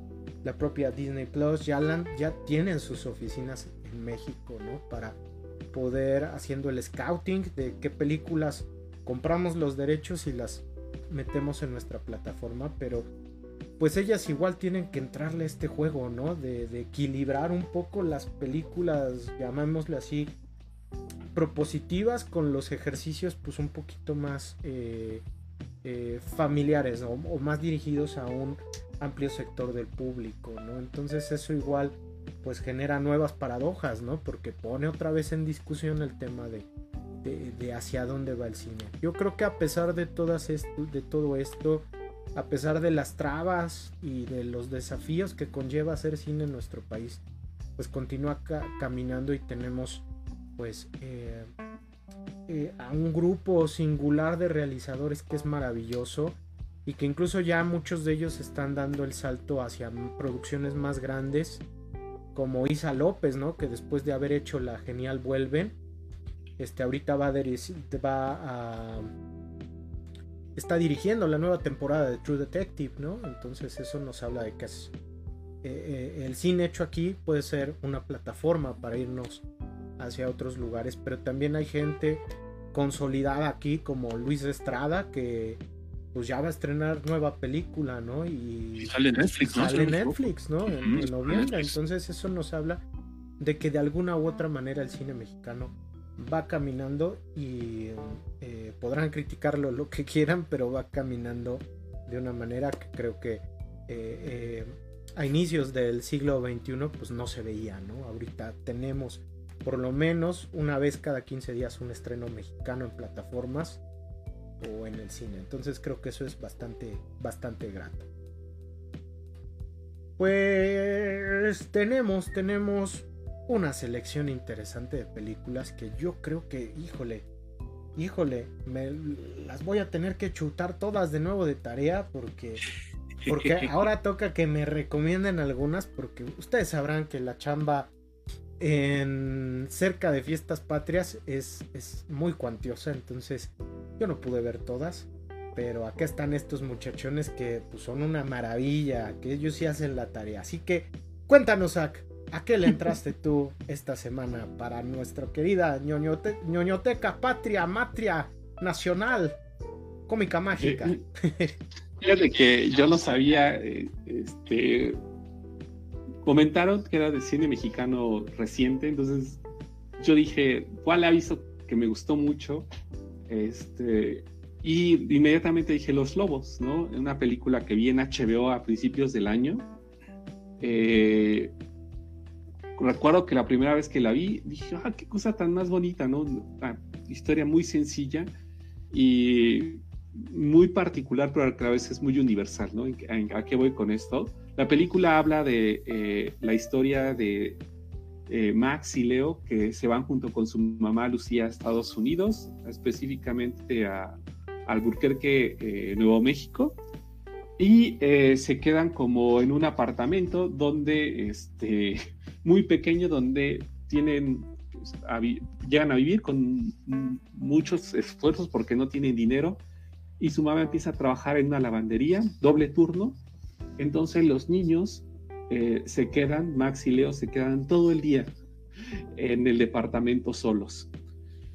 la propia Disney Plus ya, ya tienen sus oficinas en México no para poder haciendo el scouting de qué películas compramos los derechos y las metemos en nuestra plataforma, pero pues ellas igual tienen que entrarle a este juego, ¿no? De, equilibrar un poco las películas, llamémosle así, propositivas con los ejercicios pues un poquito más eh, eh, familiares o más dirigidos a un amplio sector del público, ¿no? Entonces eso igual pues genera nuevas paradojas, ¿no? Porque pone otra vez en discusión el tema de, de, hacia dónde va el cine. Yo creo que a pesar de, todas de todo esto, a pesar de las trabas y de los desafíos que conlleva hacer cine en nuestro país, pues continúa caminando y tenemos pues eh, eh, a un grupo singular de realizadores que es maravilloso y que incluso ya muchos de ellos están dando el salto hacia producciones más grandes como Isa López, ¿no? Que después de haber hecho la genial Vuelven, este, ahorita va a, está dirigiendo la nueva temporada de True Detective, ¿no? Entonces eso nos habla de que eh, eh, el cine hecho aquí puede ser una plataforma para irnos hacia otros lugares, pero también hay gente consolidada aquí como Luis Estrada que pues ya va a estrenar nueva película, ¿no? Y, sale Netflix, ¿no? Sale Netflix, ¿no? En, noviembre. Entonces eso nos habla de que de alguna u otra manera el cine mexicano va caminando y eh, podrán criticarlo lo que quieran, pero va caminando de una manera que creo que eh, eh, a inicios del siglo XXI pues no se veía, ¿no? Ahorita tenemos por lo menos una vez cada 15 días un estreno mexicano en plataformas o en el cine. Entonces creo que eso es bastante, bastante grato. Pues tenemos, tenemos una selección interesante de películas que yo creo que, híjole, híjole, me las voy a tener que chutar todas de nuevo de tarea porque porque <laughs> ahora toca que me recomienden algunas porque ustedes sabrán que la chamba en cerca de fiestas patrias es, es muy cuantiosa, entonces yo no pude ver todas, pero acá están estos muchachones que pues, son una maravilla, que ellos sí hacen la tarea. Así que cuéntanos, Zach, ¿A qué le entraste tú esta semana para nuestra querida ñoñoteca patria, matria, nacional, cómica mágica? Eh, fíjate que yo no sabía, eh, este, comentaron que era de cine mexicano reciente, entonces yo dije, ¿cuál ha visto que me gustó mucho? Este, y inmediatamente dije Los Lobos, ¿no? Una película que vi en HBO a principios del año. Eh, recuerdo que la primera vez que la vi, dije, ah, qué cosa tan más bonita, ¿no? Una historia muy sencilla y muy particular, pero a la vez es muy universal, ¿no? ¿A qué voy con esto? La película habla de eh, la historia de eh, Max y Leo que se van junto con su mamá Lucía a Estados Unidos, específicamente a Alburquerque, eh, Nuevo México, y se quedan como en un apartamento donde, este, <laughs> muy pequeño, donde tienen, pues, llegan a vivir con muchos esfuerzos porque no tienen dinero, y su mamá empieza a trabajar en una lavandería, doble turno, entonces los niños eh, se quedan, Max y Leo se quedan todo el día en el departamento solos.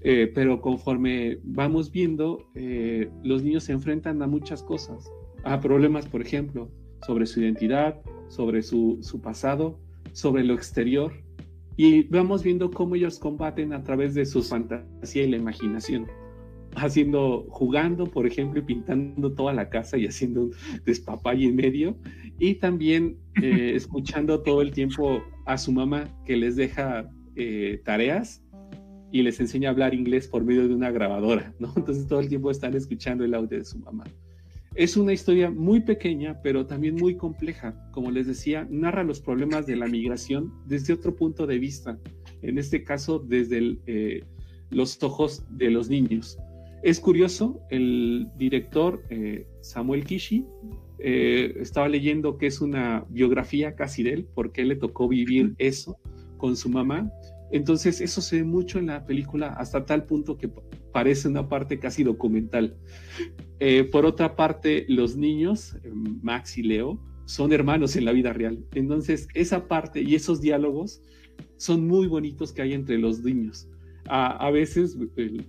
Eh, pero conforme vamos viendo, eh, los niños se enfrentan a muchas cosas, a problemas, por ejemplo, sobre su identidad, sobre su, su pasado, sobre lo exterior, y vamos viendo cómo ellos combaten a través de su fantasía y la imaginación haciendo, jugando, por ejemplo, y pintando toda la casa y haciendo un despapay en medio. Y también eh, <laughs> escuchando todo el tiempo a su mamá que les deja eh, tareas y les enseña a hablar inglés por medio de una grabadora, ¿no? Entonces todo el tiempo están escuchando el audio de su mamá. Es una historia muy pequeña, pero también muy compleja. Como les decía, narra los problemas de la migración desde otro punto de vista. En este caso, desde eh, los ojos de los niños. Es curioso, el director eh, Samuel Kishi eh, estaba leyendo que es una biografía casi de él, porque él le tocó vivir eso con su mamá. Entonces eso se ve mucho en la película hasta tal punto que parece una parte casi documental. Eh, por otra parte, los niños, Max y Leo, son hermanos en la vida real. Entonces esa parte y esos diálogos son muy bonitos que hay entre los niños a, veces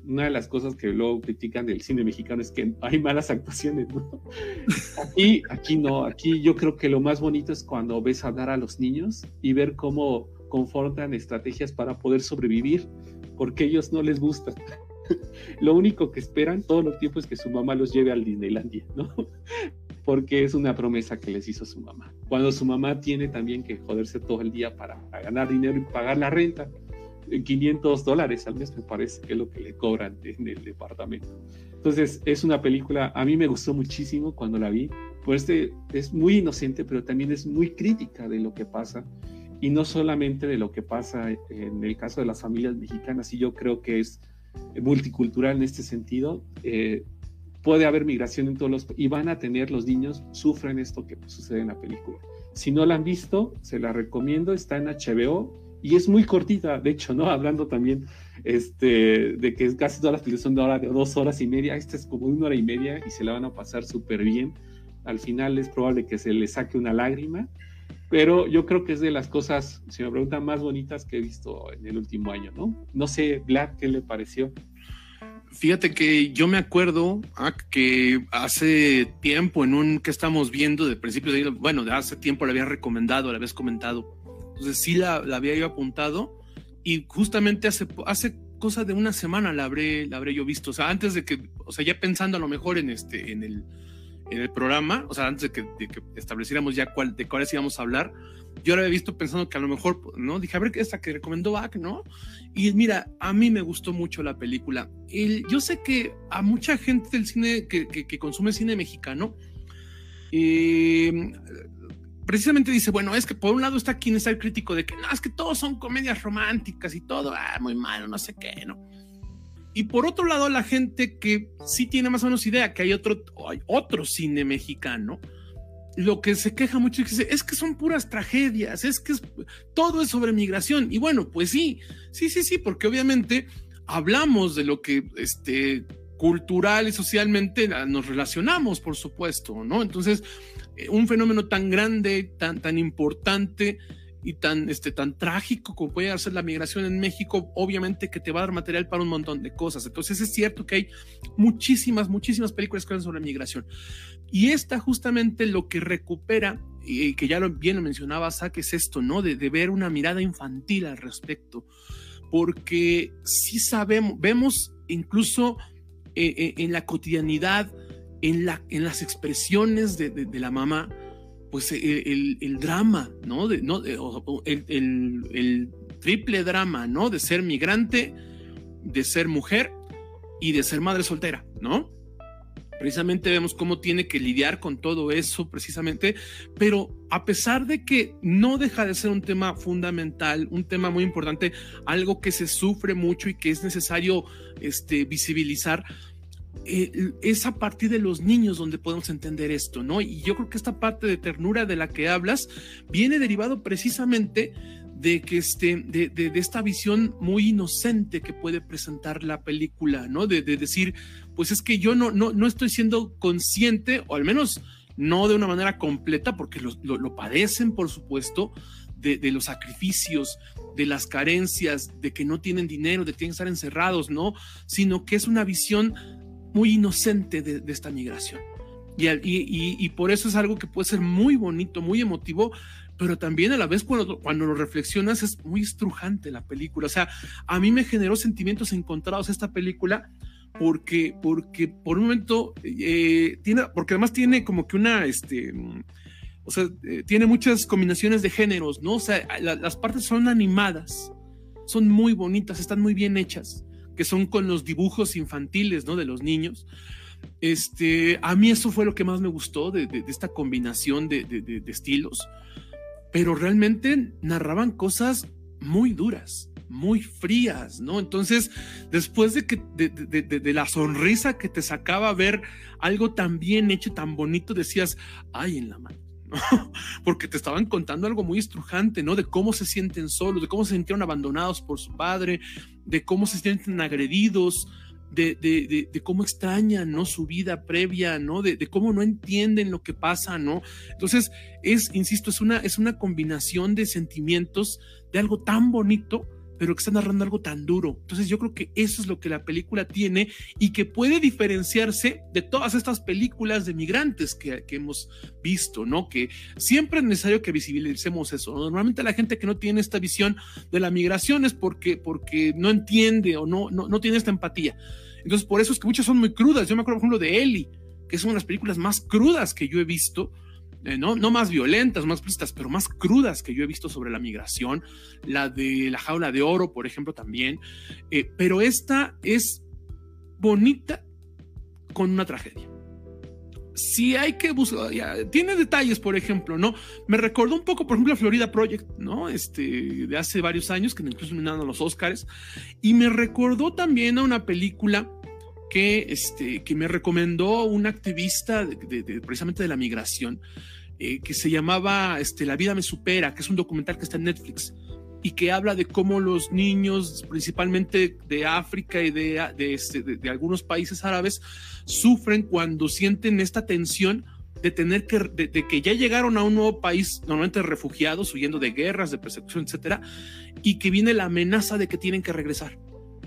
una de las cosas que luego critican del cine mexicano es que hay malas actuaciones, ¿no? Aquí, aquí no, aquí yo creo que lo más bonito es cuando ves hablar a los niños y ver cómo confrontan estrategias para poder sobrevivir, porque a ellos no les gusta. <laughs> Lo único que esperan todo el tiempo es que su mamá los lleve al Disneylandia, ¿no? Porque es una promesa que les hizo su mamá. Cuando su mamá tiene también que joderse todo el día para ganar dinero y pagar la renta 500 dólares al mes, me parece que es lo que le cobran en el departamento. Entonces, es una película, a mí me gustó muchísimo cuando la vi, pues es muy inocente, pero también es muy crítica de lo que pasa, y no solamente de lo que pasa en el caso de las familias mexicanas, y yo creo que es multicultural en este sentido. Eh, puede haber migración en todos los y van a tener los niños sufren esto que sucede en la película. Si no la han visto, se la recomiendo, está en HBO y es muy cortita, de hecho, ¿no? Hablando también este, de que casi todas las películas son de hora, de dos horas y media, esta es como una hora y media y se la van a pasar súper bien. Al final es probable que se le saque una lágrima, pero yo creo que es de las cosas, si me preguntan, más bonitas que he visto en el último año, ¿no? No sé, Black, ¿qué le pareció? Fíjate que yo me acuerdo ah, que hace tiempo en un que estamos viendo de principios de bueno, de hace tiempo le había recomendado, le habías comentado entonces sí la, había yo apuntado y justamente hace, hace cosa de una semana la habré, la habré yo visto. O sea, antes de que, o sea, ya pensando a lo mejor en este, en el, en el programa, o sea, antes de que, estableciéramos ya cuál, de cuáles íbamos a hablar, yo la había visto pensando que a lo mejor, ¿no? Dije, a ver, esta que recomendó Bach, ¿no? Y mira, a mí me gustó mucho la película. El, yo sé que a mucha gente del cine que, que consume cine mexicano, eh, precisamente dice, bueno, es que por un lado está quien está el crítico de que no, es que todos son comedias románticas y todo, ah, muy malo, no sé qué, ¿no? Y por otro lado, la gente que sí tiene más o menos idea que hay otro, hay otro cine mexicano, lo que se queja mucho es que, es que son puras tragedias, es que todo es sobre migración. Y bueno, pues sí, sí, sí, sí, porque obviamente hablamos de lo que este, cultural y socialmente nos relacionamos, por supuesto, ¿no? Entonces, un fenómeno tan grande, tan, tan importante, y tan, este, tan trágico como puede ser la migración en México, obviamente que te va a dar material para un montón de cosas. Entonces es cierto que hay muchísimas, muchísimas películas que hablan sobre migración. Y esta justamente lo que recupera, y que ya lo, bien lo mencionaba Sack, es esto, ¿no? De, de ver una mirada infantil al respecto. Porque sí sabemos, vemos incluso eh, eh, en la cotidianidad, en, la, en las expresiones de, de, la mamá, pues eh, el, el, drama, ¿no? De, no el, el, el, triple drama, ¿no? De ser migrante, de ser mujer y de ser madre soltera, ¿no? Precisamente vemos cómo tiene que lidiar con todo eso, precisamente, pero a pesar de que no deja de ser un tema fundamental, un tema muy importante, algo que se sufre mucho y que es necesario este, visibilizar, eh, es a partir de los niños donde podemos entender esto, ¿no? Y yo creo que esta parte de ternura de la que hablas viene derivado precisamente de que este, de, de, de, esta visión muy inocente que puede presentar la película, ¿no? De, de, decir, pues es que yo no, no, no estoy siendo consciente, o al menos no de una manera completa, porque lo, lo, lo padecen, por supuesto, de, de, los sacrificios, de las carencias, de que no tienen dinero, de que tienen que estar encerrados, ¿no? Sino que es una visión muy inocente de, de esta migración. Y, y, y, por eso es algo que puede ser muy bonito, muy emotivo, pero también a la vez cuando, cuando lo reflexionas es muy estrujante la película. O sea, a mí me generó sentimientos encontrados esta película porque, porque por un momento eh, tiene, porque además tiene como que una, este, o sea, eh, tiene muchas combinaciones de géneros, ¿no? O sea, la, las partes son animadas, son muy bonitas, están muy bien hechas, que son con los dibujos infantiles, ¿no? De los niños. Este, a mí eso fue lo que más me gustó de, esta combinación de, estilos pero realmente narraban cosas muy duras, muy frías, ¿no? Entonces, después de que de, la sonrisa que te sacaba ver algo tan bien hecho, tan bonito, decías, ay, en la mano. <laughs> Porque te estaban contando algo muy estrujante, ¿no? De cómo se sienten solos, de cómo se sintieron abandonados por su padre, de cómo se sienten agredidos, de, de, de, de, cómo extrañan, ¿no? Su vida previa, ¿no? De, cómo no entienden lo que pasa, ¿no? Entonces, es, insisto, es una, es una combinación de sentimientos de algo tan bonito, pero que está narrando algo tan duro. Entonces, yo creo que eso es lo que la película tiene y que puede diferenciarse de todas estas películas de migrantes que, que hemos visto, ¿no? Que siempre es necesario que visibilicemos eso. Normalmente la gente que no tiene esta visión de la migración es porque, porque no entiende o no, no, no tiene esta empatía. Entonces, por eso es que muchas son muy crudas. Yo me acuerdo, por ejemplo, de Ellie, que es una de las películas más crudas que yo he visto. Eh, no, no más violentas, más explícitas, pero más crudas que yo he visto sobre la migración. La de La Jaula de Oro, por ejemplo, también. Eh, pero esta es bonita con una tragedia. Si hay que buscar, tiene detalles, por ejemplo, ¿no? Me recordó un poco, por ejemplo, a Florida Project, ¿no? Este, de hace varios años, que incluso nominaron a los Oscars. Y me recordó también a una película que, este, que me recomendó un activista de, precisamente de la migración, eh, que se llamaba este, La vida me supera, que es un documental que está en Netflix y que habla de cómo los niños, principalmente de África y de, de, este, de algunos países árabes, sufren cuando sienten esta tensión de tener que, de, de, que ya llegaron a un nuevo país, normalmente refugiados, huyendo de guerras, de persecución, etcétera, y que viene la amenaza de que tienen que regresar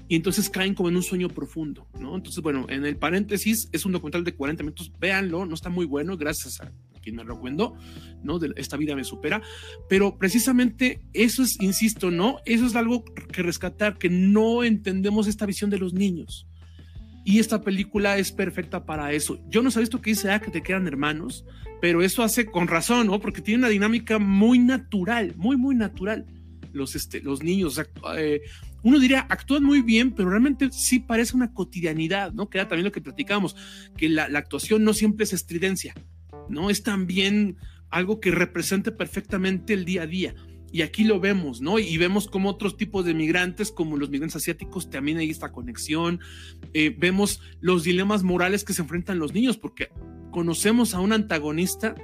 y entonces caen como en un sueño profundo, ¿no? Entonces, bueno, en el paréntesis es un documental de 40 minutos, véanlo, no está muy bueno, gracias a quien me recomendó, ¿no? De esta vida me supera, pero precisamente eso es, insisto, ¿no? Eso es algo que rescatar, que no entendemos esta visión de los niños. Y esta película es perfecta para eso. Yo no sabía esto que dice, ah, que te quedan hermanos, pero eso hace con razón, ¿no? Porque tiene una dinámica muy natural, muy, muy natural. Los, este, los niños, eh, uno diría, actúan muy bien, pero realmente sí parece una cotidianidad, ¿no? Que era también lo que platicamos, que la, actuación no siempre es estridencia, ¿no? Es también algo que represente perfectamente el día a día. Y aquí lo vemos, ¿no? Y vemos como otros tipos de migrantes, como los migrantes asiáticos, también hay esta conexión. Eh, vemos los dilemas morales que se enfrentan los niños, porque conocemos a un antagonista,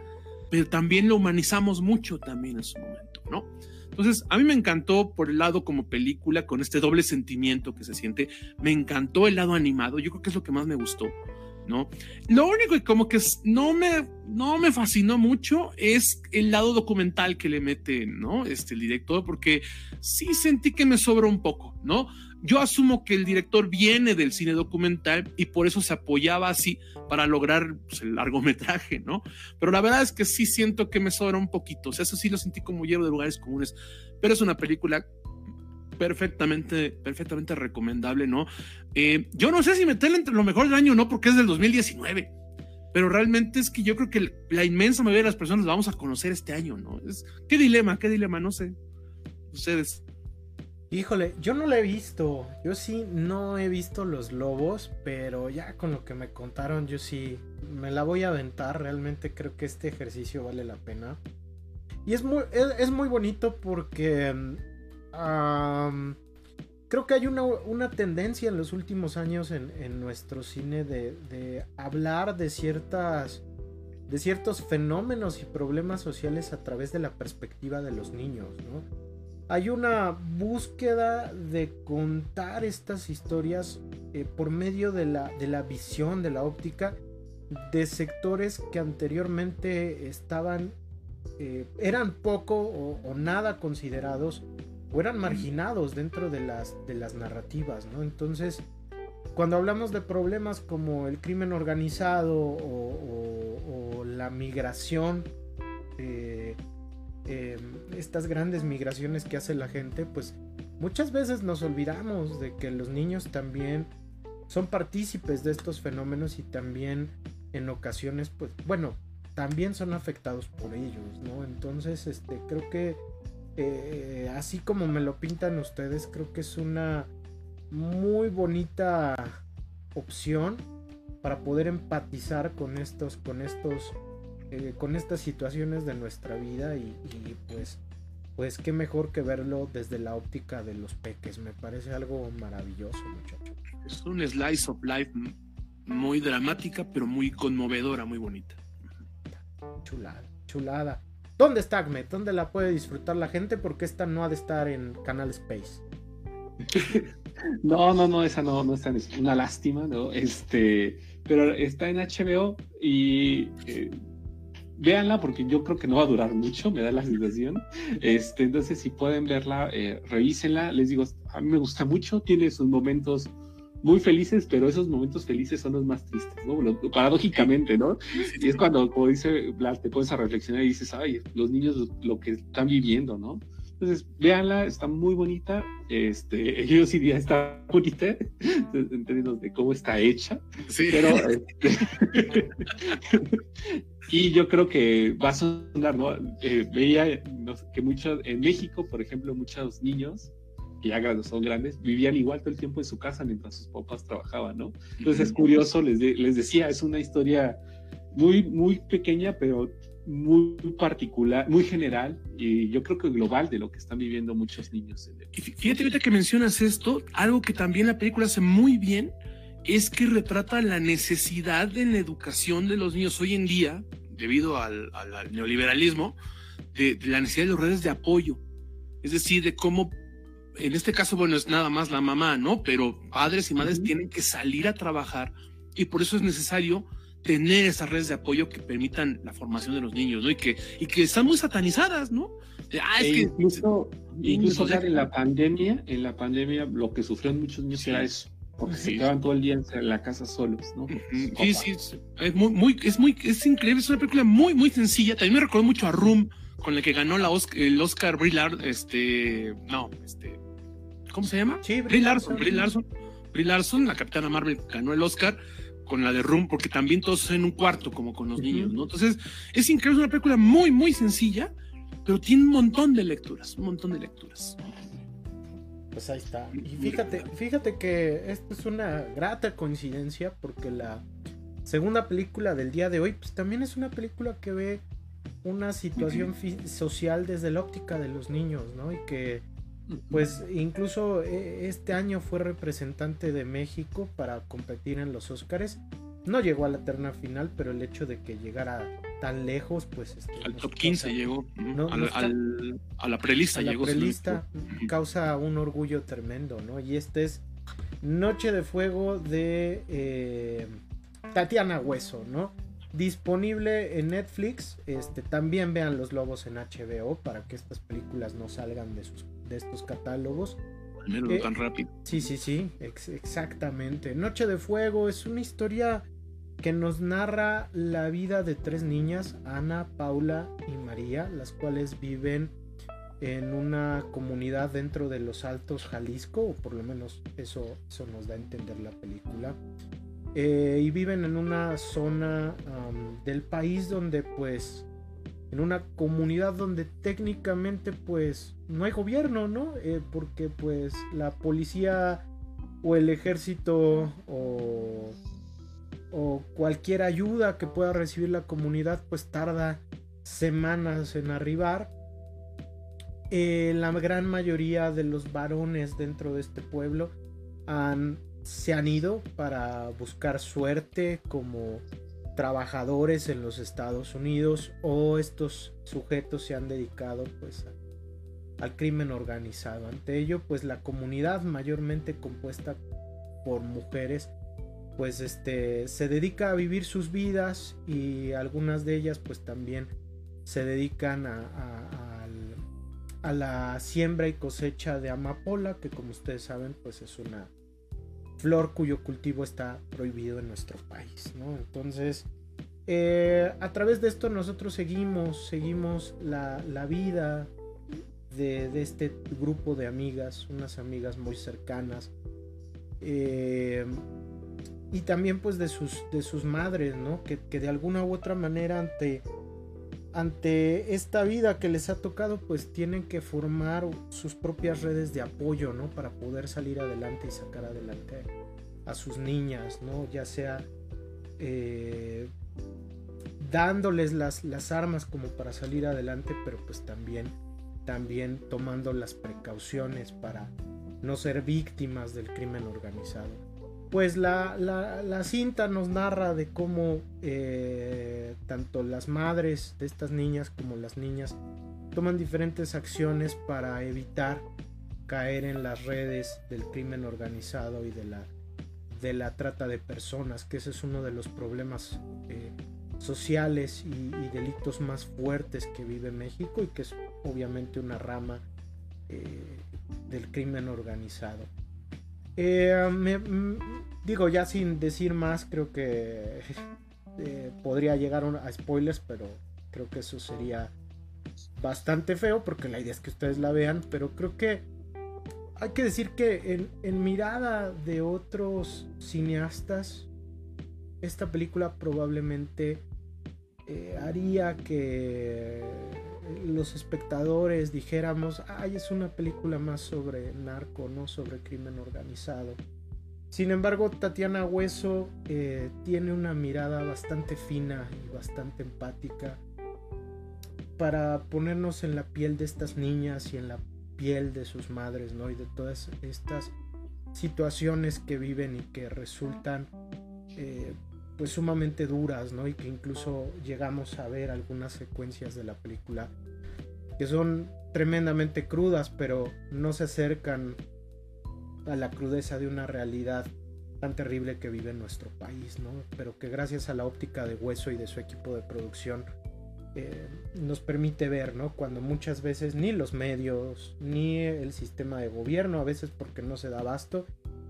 pero también lo humanizamos mucho también en su momento, ¿no? Entonces, a mí me encantó por el lado como película, con este doble sentimiento que se siente. Me encantó el lado animado, yo creo que es lo que más me gustó. ¿No? Lo único que como que no me, no me fascinó mucho es el lado documental que le mete, ¿no? Este, el director, porque sí sentí que me sobra un poco, ¿no? Yo asumo que el director viene del cine documental y por eso se apoyaba así para lograr pues, el largometraje, ¿no? Pero la verdad es que sí siento que me sobra un poquito, eso sí lo sentí como hierro de lugares comunes, pero es una película perfectamente, perfectamente recomendable, ¿no? Eh, yo no sé si meterla entre lo mejor del año o no, porque es del 2019, pero realmente es que yo creo que la inmensa mayoría de las personas la vamos a conocer este año, ¿no? Es, qué dilema, qué dilema, no sé. Ustedes. Híjole, yo no la he visto. Yo sí no he visto los lobos, pero ya con lo que me contaron, yo sí me la voy a aventar. Realmente creo que este ejercicio vale la pena. Y es muy, es muy bonito porque creo que hay una, tendencia en los últimos años en, nuestro cine de, hablar de ciertas de ciertos fenómenos y problemas sociales a través de la perspectiva de los niños, Hay una búsqueda de contar estas historias eh, por medio de la, de la visión, de la óptica de sectores que anteriormente estaban, eh, eran poco o, nada considerados o eran marginados dentro de las, de las narrativas, ¿no? Entonces, cuando hablamos de problemas como el crimen organizado o, la migración, eh, em, estas grandes migraciones que hace la gente, pues muchas veces nos olvidamos de que los niños también son partícipes de estos fenómenos y también en ocasiones, pues, bueno, también son afectados por ellos, ¿no? Entonces, este, creo que eh, así como me lo pintan ustedes, creo que es una muy bonita opción para poder empatizar con estos, con estos, eh, con estas situaciones de nuestra vida y, pues, pues qué mejor que verlo desde la óptica de los peques. Me parece algo maravilloso, muchachos. Es un slice of life muy dramática, pero muy conmovedora, muy bonita. Chulada, chulada. ¿Dónde está Agmet? ¿Dónde la puede disfrutar la gente? Porque esta no ha de estar en Canal Space. <laughs> no, no, no, esa no, no está en una lástima, ¿no? Este, pero está en HBO y eh, véanla porque yo creo que no va a durar mucho, me da la sensación. Este, entonces, si pueden verla, eh, revísenla. Les digo, a mí me gusta mucho, tiene sus momentos muy felices, pero esos momentos felices son los más tristes, ¿no? paradójicamente, ¿no? Y es cuando, como dice Blas, te pones a reflexionar y dices, ay, los niños lo, que están viviendo, ¿no? Entonces, véanla, está muy bonita. Este, <laughs> yo sí diría está bonita, <laughs> en términos de cómo está hecha. Sí. Pero, <laughs> este, y yo creo que va a sonar, ¿no? Eh, veía que muchos, en México, por ejemplo, muchos niños que ya son grandes, vivían igual todo el tiempo en su casa mientras sus papás trabajaban, ¿no? Entonces es curioso, les, les decía, es una historia muy, muy pequeña, pero muy particular, muy general y yo creo que global de lo que están viviendo muchos niños. Y fíjate ahorita que mencionas esto, algo que también la película hace muy bien es que retrata la necesidad en la educación de los niños hoy en día, debido al, neoliberalismo, de, de, la necesidad de las redes de apoyo. Es decir, de cómo en este caso, bueno, es nada más la mamá, ¿no? Pero padres y madres tienen que salir a trabajar y por eso es necesario tener esas redes de apoyo que permitan la formación de los niños, ¿no? Y que, y que están muy satanizadas, ¿no? Ah, es e que, incluso, incluso en la pandemia, en la pandemia lo que sufrieron muchos niños era eso, porque se quedaban todo el día en la casa solos, ¿no? Sí, sí, es muy, muy, es muy, es increíble, es una película muy, muy sencilla. También me recordó mucho a Room, con la que ganó la el Oscar Brillard, este, no, este, ¿Cómo se llama? Sí, Brie Larson. Brie Larson. Brie Larson, la capitana Marvel, ganó el Oscar con la de Room, porque también todos en un cuarto, como con los niños, ¿no? Entonces, es increíble, es una película muy, muy sencilla, pero tiene un montón de lecturas, un montón de lecturas. Pues ahí está. Y fíjate, fíjate que esto es una grata coincidencia, porque la segunda película del día de hoy, pues también es una película que ve una situación social desde la óptica de los niños, ¿no? Y que pues incluso eh, este año fue representante de México para competir en los Oscars. No llegó a la terna final, pero el hecho de que llegara tan lejos, pues... Este, al top 15 llegó, a la prelista a la prelista causa un orgullo tremendo, ¿no? Y este es Noche de Fuego de... Eh, Tatiana Hueso, ¿no? Disponible en Netflix. Este, también vean Los Lobos en HBO para que estas películas no salgan de, sus, de estos catálogos. Eh, tan rápido. Sí, sí, sí, ex- exactamente. Noche de Fuego es una historia que nos narra la vida de tres niñas, Ana, Paula y María, las cuales viven en una comunidad dentro de los Altos Jalisco, o por lo menos eso, eso nos da a entender la película. Eh, y viven en una zona del país donde pues en una comunidad donde técnicamente pues no hay gobierno, ¿no? Eh, porque pues la policía o el ejército o, o cualquier ayuda que pueda recibir la comunidad pues tarda semanas en arribar. Eh, la gran mayoría de los varones dentro de este pueblo han, se han ido para buscar suerte como trabajadores en los Estados Unidos o estos sujetos se han dedicado pues al crimen organizado. Ante ello pues la comunidad mayormente compuesta por mujeres pues este se dedica a vivir sus vidas y algunas de ellas pues también se dedican a, a la siembra y cosecha de amapola que como ustedes saben pues es una flor cuyo cultivo está prohibido en nuestro país, ¿no? Entonces, eh, a través de esto nosotros seguimos, seguimos la, la vida de, de este grupo de amigas, unas amigas muy cercanas. eh, y también pues de sus, de sus madres, ¿no? Que, que de alguna u otra manera ante, ante esta vida que les ha tocado, pues tienen que formar sus propias redes de apoyo, ¿no? Para poder salir adelante y sacar adelante a sus niñas, ¿no? Ya sea eh, dándoles las, las armas como para salir adelante, pero pues también, también tomando las precauciones para no ser víctimas del crimen organizado. Pues la, la, la cinta nos narra de cómo eh, tanto las madres de estas niñas como las niñas toman diferentes acciones para evitar caer en las redes del crimen organizado y de la, de la trata de personas, que ese es uno de los problemas eh, sociales y, delitos más fuertes que vive México y que es obviamente una rama eh, del crimen organizado. Eh, digo, ya sin decir más, creo que <laughs> eh, podría llegar a spoilers, pero creo que eso sería bastante feo porque la idea es que ustedes la vean, pero creo que hay que decir que en, en mirada de otros cineastas, esta película probablemente eh, haría que los espectadores dijéramos, ay, es una película más sobre narco, no sobre crimen organizado. Sin embargo, Tatiana Hueso eh, tiene una mirada bastante fina y bastante empática para ponernos en la piel de estas niñas y en la piel de sus madres, ¿no? Y de todas estas situaciones que viven y que resultan eh, pues sumamente duras, ¿no? Y que incluso llegamos a ver algunas secuencias de la película que son tremendamente crudas, pero no se acercan a la crudeza de una realidad tan terrible que vive nuestro país, ¿no? Pero que gracias a la óptica de Hueso y de su equipo de producción eh, nos permite ver, ¿no? Cuando muchas veces ni los medios, ni el sistema de gobierno, a veces porque no se da abasto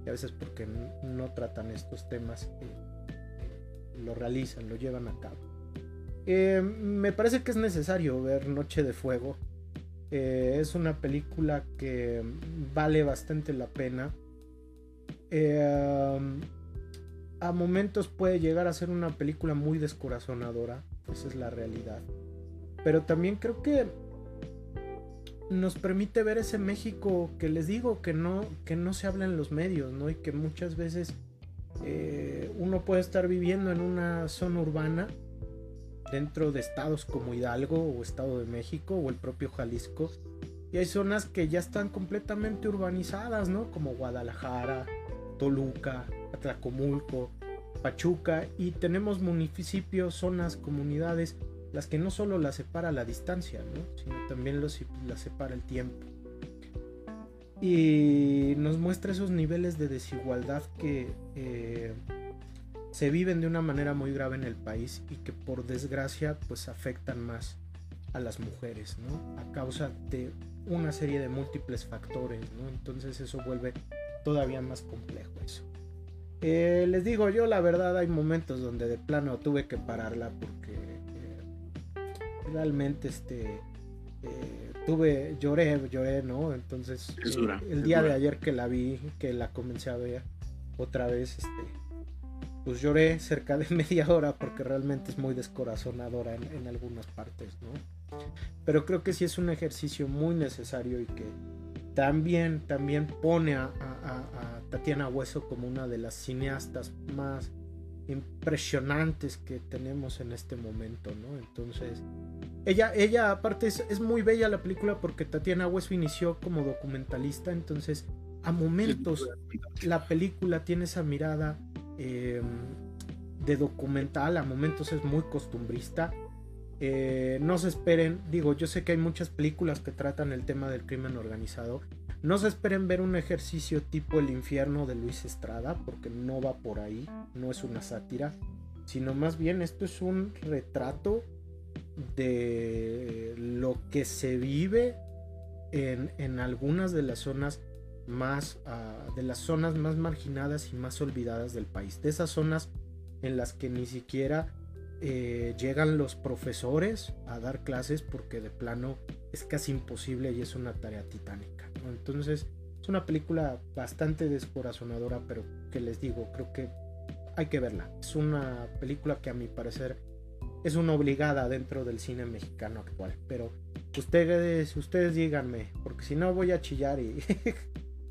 y a veces porque no tratan estos temas, eh, lo realizan, lo llevan a cabo. Eh, me parece que es necesario ver Noche de Fuego. Eh, es una película que vale bastante la pena. Eh, a momentos puede llegar a ser una película muy descorazonadora, esa es la realidad. Pero también creo que nos permite ver ese México que les digo que no, que no se habla en los medios, ¿no? Y que muchas veces eh, uno puede estar viviendo en una zona urbana dentro de estados como Hidalgo o Estado de México o el propio Jalisco. Y hay zonas que ya están completamente urbanizadas, ¿no? Como Guadalajara, Toluca, Atlacomulco, Pachuca. Y tenemos municipios, zonas, comunidades, las que no solo las separa la distancia, ¿no? Sino también las separa el tiempo. Y nos muestra esos niveles de desigualdad que... eh, se viven de una manera muy grave en el país y que por desgracia pues afectan más a las mujeres, ¿no? A causa de una serie de múltiples factores, ¿no? Entonces eso vuelve todavía más complejo eso. Eh, les digo, yo la verdad hay momentos donde de plano tuve que pararla porque eh, realmente este eh, tuve lloré lloré no entonces el día de ayer que la vi que la comencé a ver otra vez este pues lloré cerca de <laughs> media hora porque realmente es muy descorazonadora en, algunas partes no pero creo que sí es un ejercicio muy necesario y que también también pone a Tatiana Hueso como una de las cineastas más impresionantes que tenemos en este momento, ¿no? Entonces, ella, ella aparte es, muy bella la película porque Tatiana Hueso inició como documentalista, entonces a momentos la película tiene esa mirada em, de documental, a momentos es muy costumbrista. Eh, no se esperen, digo, yo sé que hay muchas películas que tratan el tema del crimen organizado, no se esperen ver un ejercicio tipo El infierno de Luis Estrada, porque no va por ahí, no es una sátira, sino más bien esto es un retrato de lo que se vive en, algunas de las zonas más ah, de las zonas más marginadas y más olvidadas del país, de esas zonas en las que ni siquiera eh, llegan los profesores a dar clases porque de plano es casi imposible y es una tarea titánica. Entonces es una película bastante descorazonadora, pero que les digo, creo que hay que verla. Es una película que a mi parecer es una obligada dentro del cine mexicano actual. Pero ustedes, ustedes díganme, porque si no voy a chillar y... <laughs>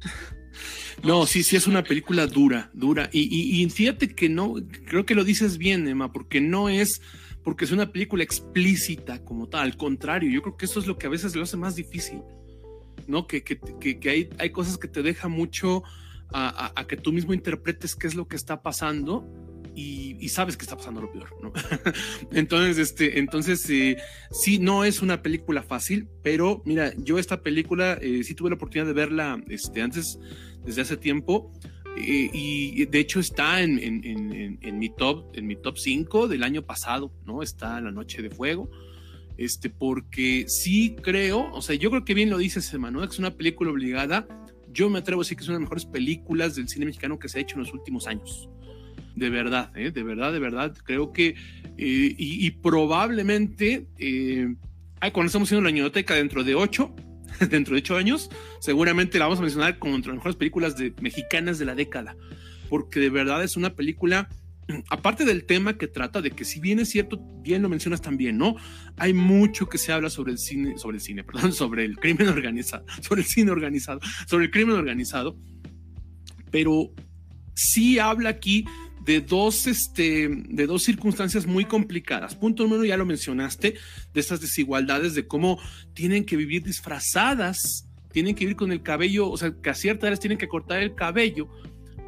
<laughs> No, sí, sí es una película dura, dura. Y, y, fíjate que no, creo que lo dices bien, Emma, porque no es porque es una película explícita como tal. Al contrario, yo creo que eso es lo que a veces lo hace más difícil, ¿no? Que, que, que, hay, hay, cosas que te dejan mucho a, a, que tú mismo interpretes qué es lo que está pasando y, sabes que está pasando lo peor, ¿no? <laughs> entonces, este, entonces eh, sí, no es una película fácil, pero mira, yo esta película eh, sí tuve la oportunidad de verla este, antes, desde hace tiempo. Eh, y de hecho está en, en, en, mi top en mi top 5 del año pasado, ¿no? Está La Noche de Fuego. Este, porque sí creo, o sea, yo creo que bien lo dices, Emanuel, que es una película obligada. Yo me atrevo a decir que es una de las mejores películas del cine mexicano que se ha hecho en los últimos años de verdad, ¿eh? de verdad, de verdad. Creo que, eh, y, probablemente, eh, cuando estamos haciendo la ñoteca dentro de ocho, <laughs> dentro de ocho años, seguramente la vamos a mencionar como entre las mejores películas de, mexicanas de la década, porque de verdad es una película aparte del tema que trata de que si bien es cierto, bien lo mencionas también, ¿no? Hay mucho que se habla sobre el cine, sobre el cine, <laughs> perdón, sobre el crimen organizado, sobre el cine organizado, sobre el crimen organizado, pero sí habla aquí de dos, este, de dos circunstancias muy complicadas. Punto número ya lo mencionaste, de estas desigualdades, de cómo tienen que vivir disfrazadas, tienen que vivir con el cabello, o sea, que a ciertas edades tienen que cortar el cabello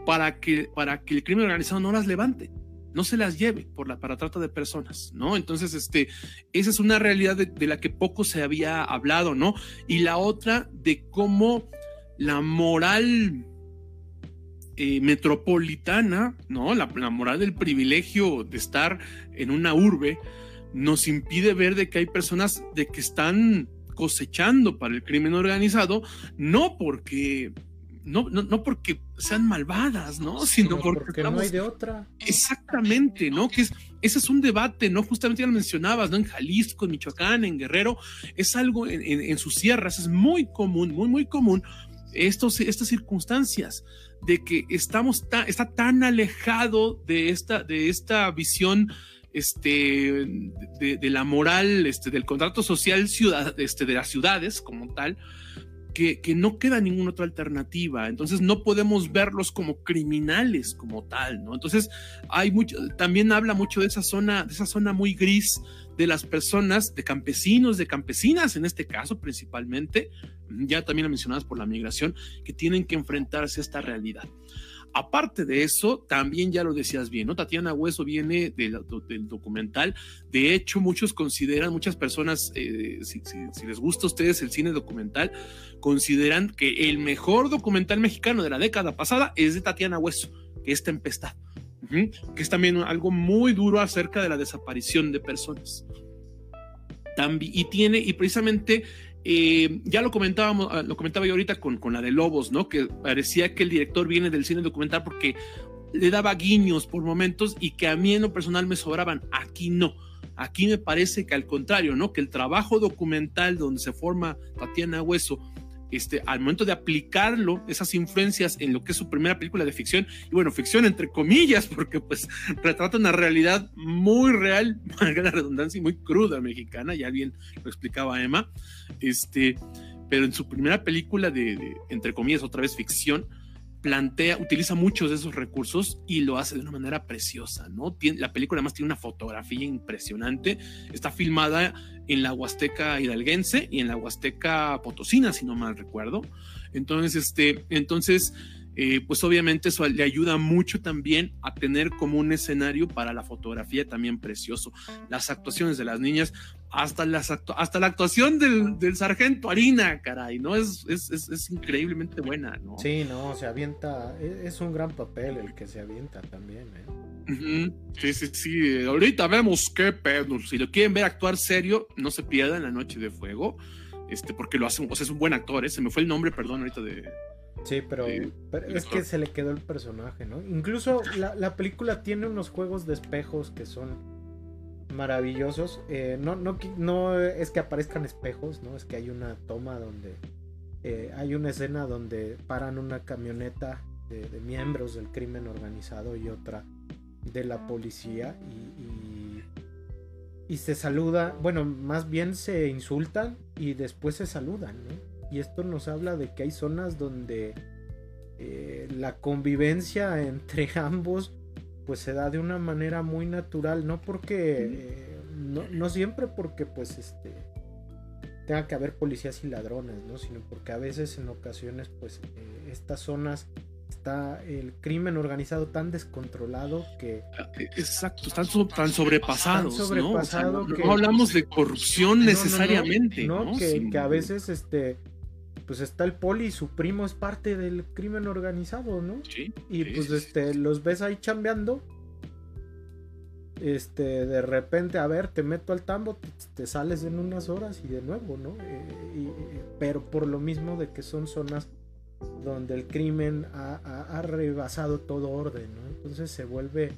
para que, para que el crimen organizado no las levante no se las lleve por la para trata de personas, ¿no? Entonces, este, esa es una realidad de, la que poco se había hablado, ¿no? Y la otra de cómo la moral eh, metropolitana, ¿no? La, moral del privilegio de estar en una urbe nos impide ver de que hay personas de que están cosechando para el crimen organizado, no porque no, no, porque sean malvadas, ¿no? Sino porque, no hay de otra. Exactamente, ¿no? Que es, ese es un debate, ¿no? Justamente ya lo mencionabas, ¿no? En Jalisco, en Michoacán, en Guerrero, es algo en, en sus sierras, es muy común, muy, muy común estos, estas circunstancias de que estamos está tan alejado de esta, de esta visión este, de, la moral, este, del contrato social ciudad, este, de las ciudades como tal, que, que, no queda ninguna otra alternativa. Entonces no podemos verlos como criminales como tal, ¿no? Entonces hay mucho, también habla mucho de esa zona, de esa zona muy gris de las personas, de campesinos, de campesinas en este caso principalmente, ya también mencionadas por la migración, que tienen que enfrentarse a esta realidad. Aparte de eso, también ya lo decías bien, ¿no? Tatiana Hueso viene del, documental. De hecho, muchos consideran, muchas personas, eh, si, les gusta a ustedes el cine documental, consideran que el mejor documental mexicano de la década pasada es de Tatiana Hueso, que es Tempestad. que es también algo muy duro acerca de la desaparición de personas. Y tiene, y precisamente eh, ya lo comentábamos, ah, lo comentaba yo ahorita con, con la de Lobos, ¿no? Que parecía que el director viene del cine documental porque le daba guiños por momentos y que a mí en lo personal me sobraban. Aquí no. Aquí me parece que al contrario, ¿no? Que el trabajo documental donde se forma Tatiana Hueso este, al momento de aplicarlo, esas influencias en lo que es su primera película de ficción, y bueno, ficción entre comillas, <laughs> porque pues retrata una realidad muy real, <laughs> valga la redundancia, y muy cruda mexicana, ya bien lo explicaba Emma, este, pero en su primera película de entre comillas, otra vez ficción, plantea, utiliza muchos de esos recursos y lo hace de una manera preciosa, ¿no? La película además tiene una fotografía impresionante, está filmada en la Huasteca hidalguense y en la Huasteca potosina, si no mal recuerdo. Entonces, este, entonces eh, pues obviamente eso le ayuda mucho también a tener como un escenario para la fotografía también precioso. Las actuaciones de las niñas, hasta, las hasta la actuación del, sargento Harina, caray, ¿no? Es, es, increíblemente buena, ¿no? Sí, no, se avienta, e, es, un gran papel el que se avienta también, ¿eh? Sí, sí, sí. Ahorita vemos qué pedo. Si lo quieren ver actuar serio, no se pierdan la noche de fuego. Este, porque lo hace, o sea, es un buen actor, ¿eh? se me fue el nombre, perdón, ahorita de, Sí, pero, es que se le quedó el personaje, ¿no? Incluso la, película tiene unos juegos de espejos que son maravillosos. Eh, no, no, no es que aparezcan espejos, ¿no? Es que hay una toma donde eh, hay una escena donde paran una camioneta de, miembros del crimen organizado y otra de la policía y, y se saluda, bueno, más bien se insultan y después se saludan, ¿no? Y esto nos habla de que hay zonas donde eh, la convivencia <laughs> entre ambos pues se da de una manera muy natural, no porque, eh, no, siempre porque pues este tenga que haber policías y ladrones, ¿no? Sino porque a veces en ocasiones pues eh, estas zonas está el crimen organizado tan descontrolado que exacto están tan sobrepasados, sobrepasado ¿no? hablamos de corrupción necesariamente no, Que, que, a veces este pues está el poli y su primo es parte del crimen organizado, ¿no? Sí. Y pues este, los ves ahí chambeando. Este, de repente, a ver, te meto al tambo, te, sales en unas horas y de nuevo, ¿no? Eh, pero por lo mismo de que son zonas donde el crimen ha, rebasado todo orden, ¿no? Entonces se vuelve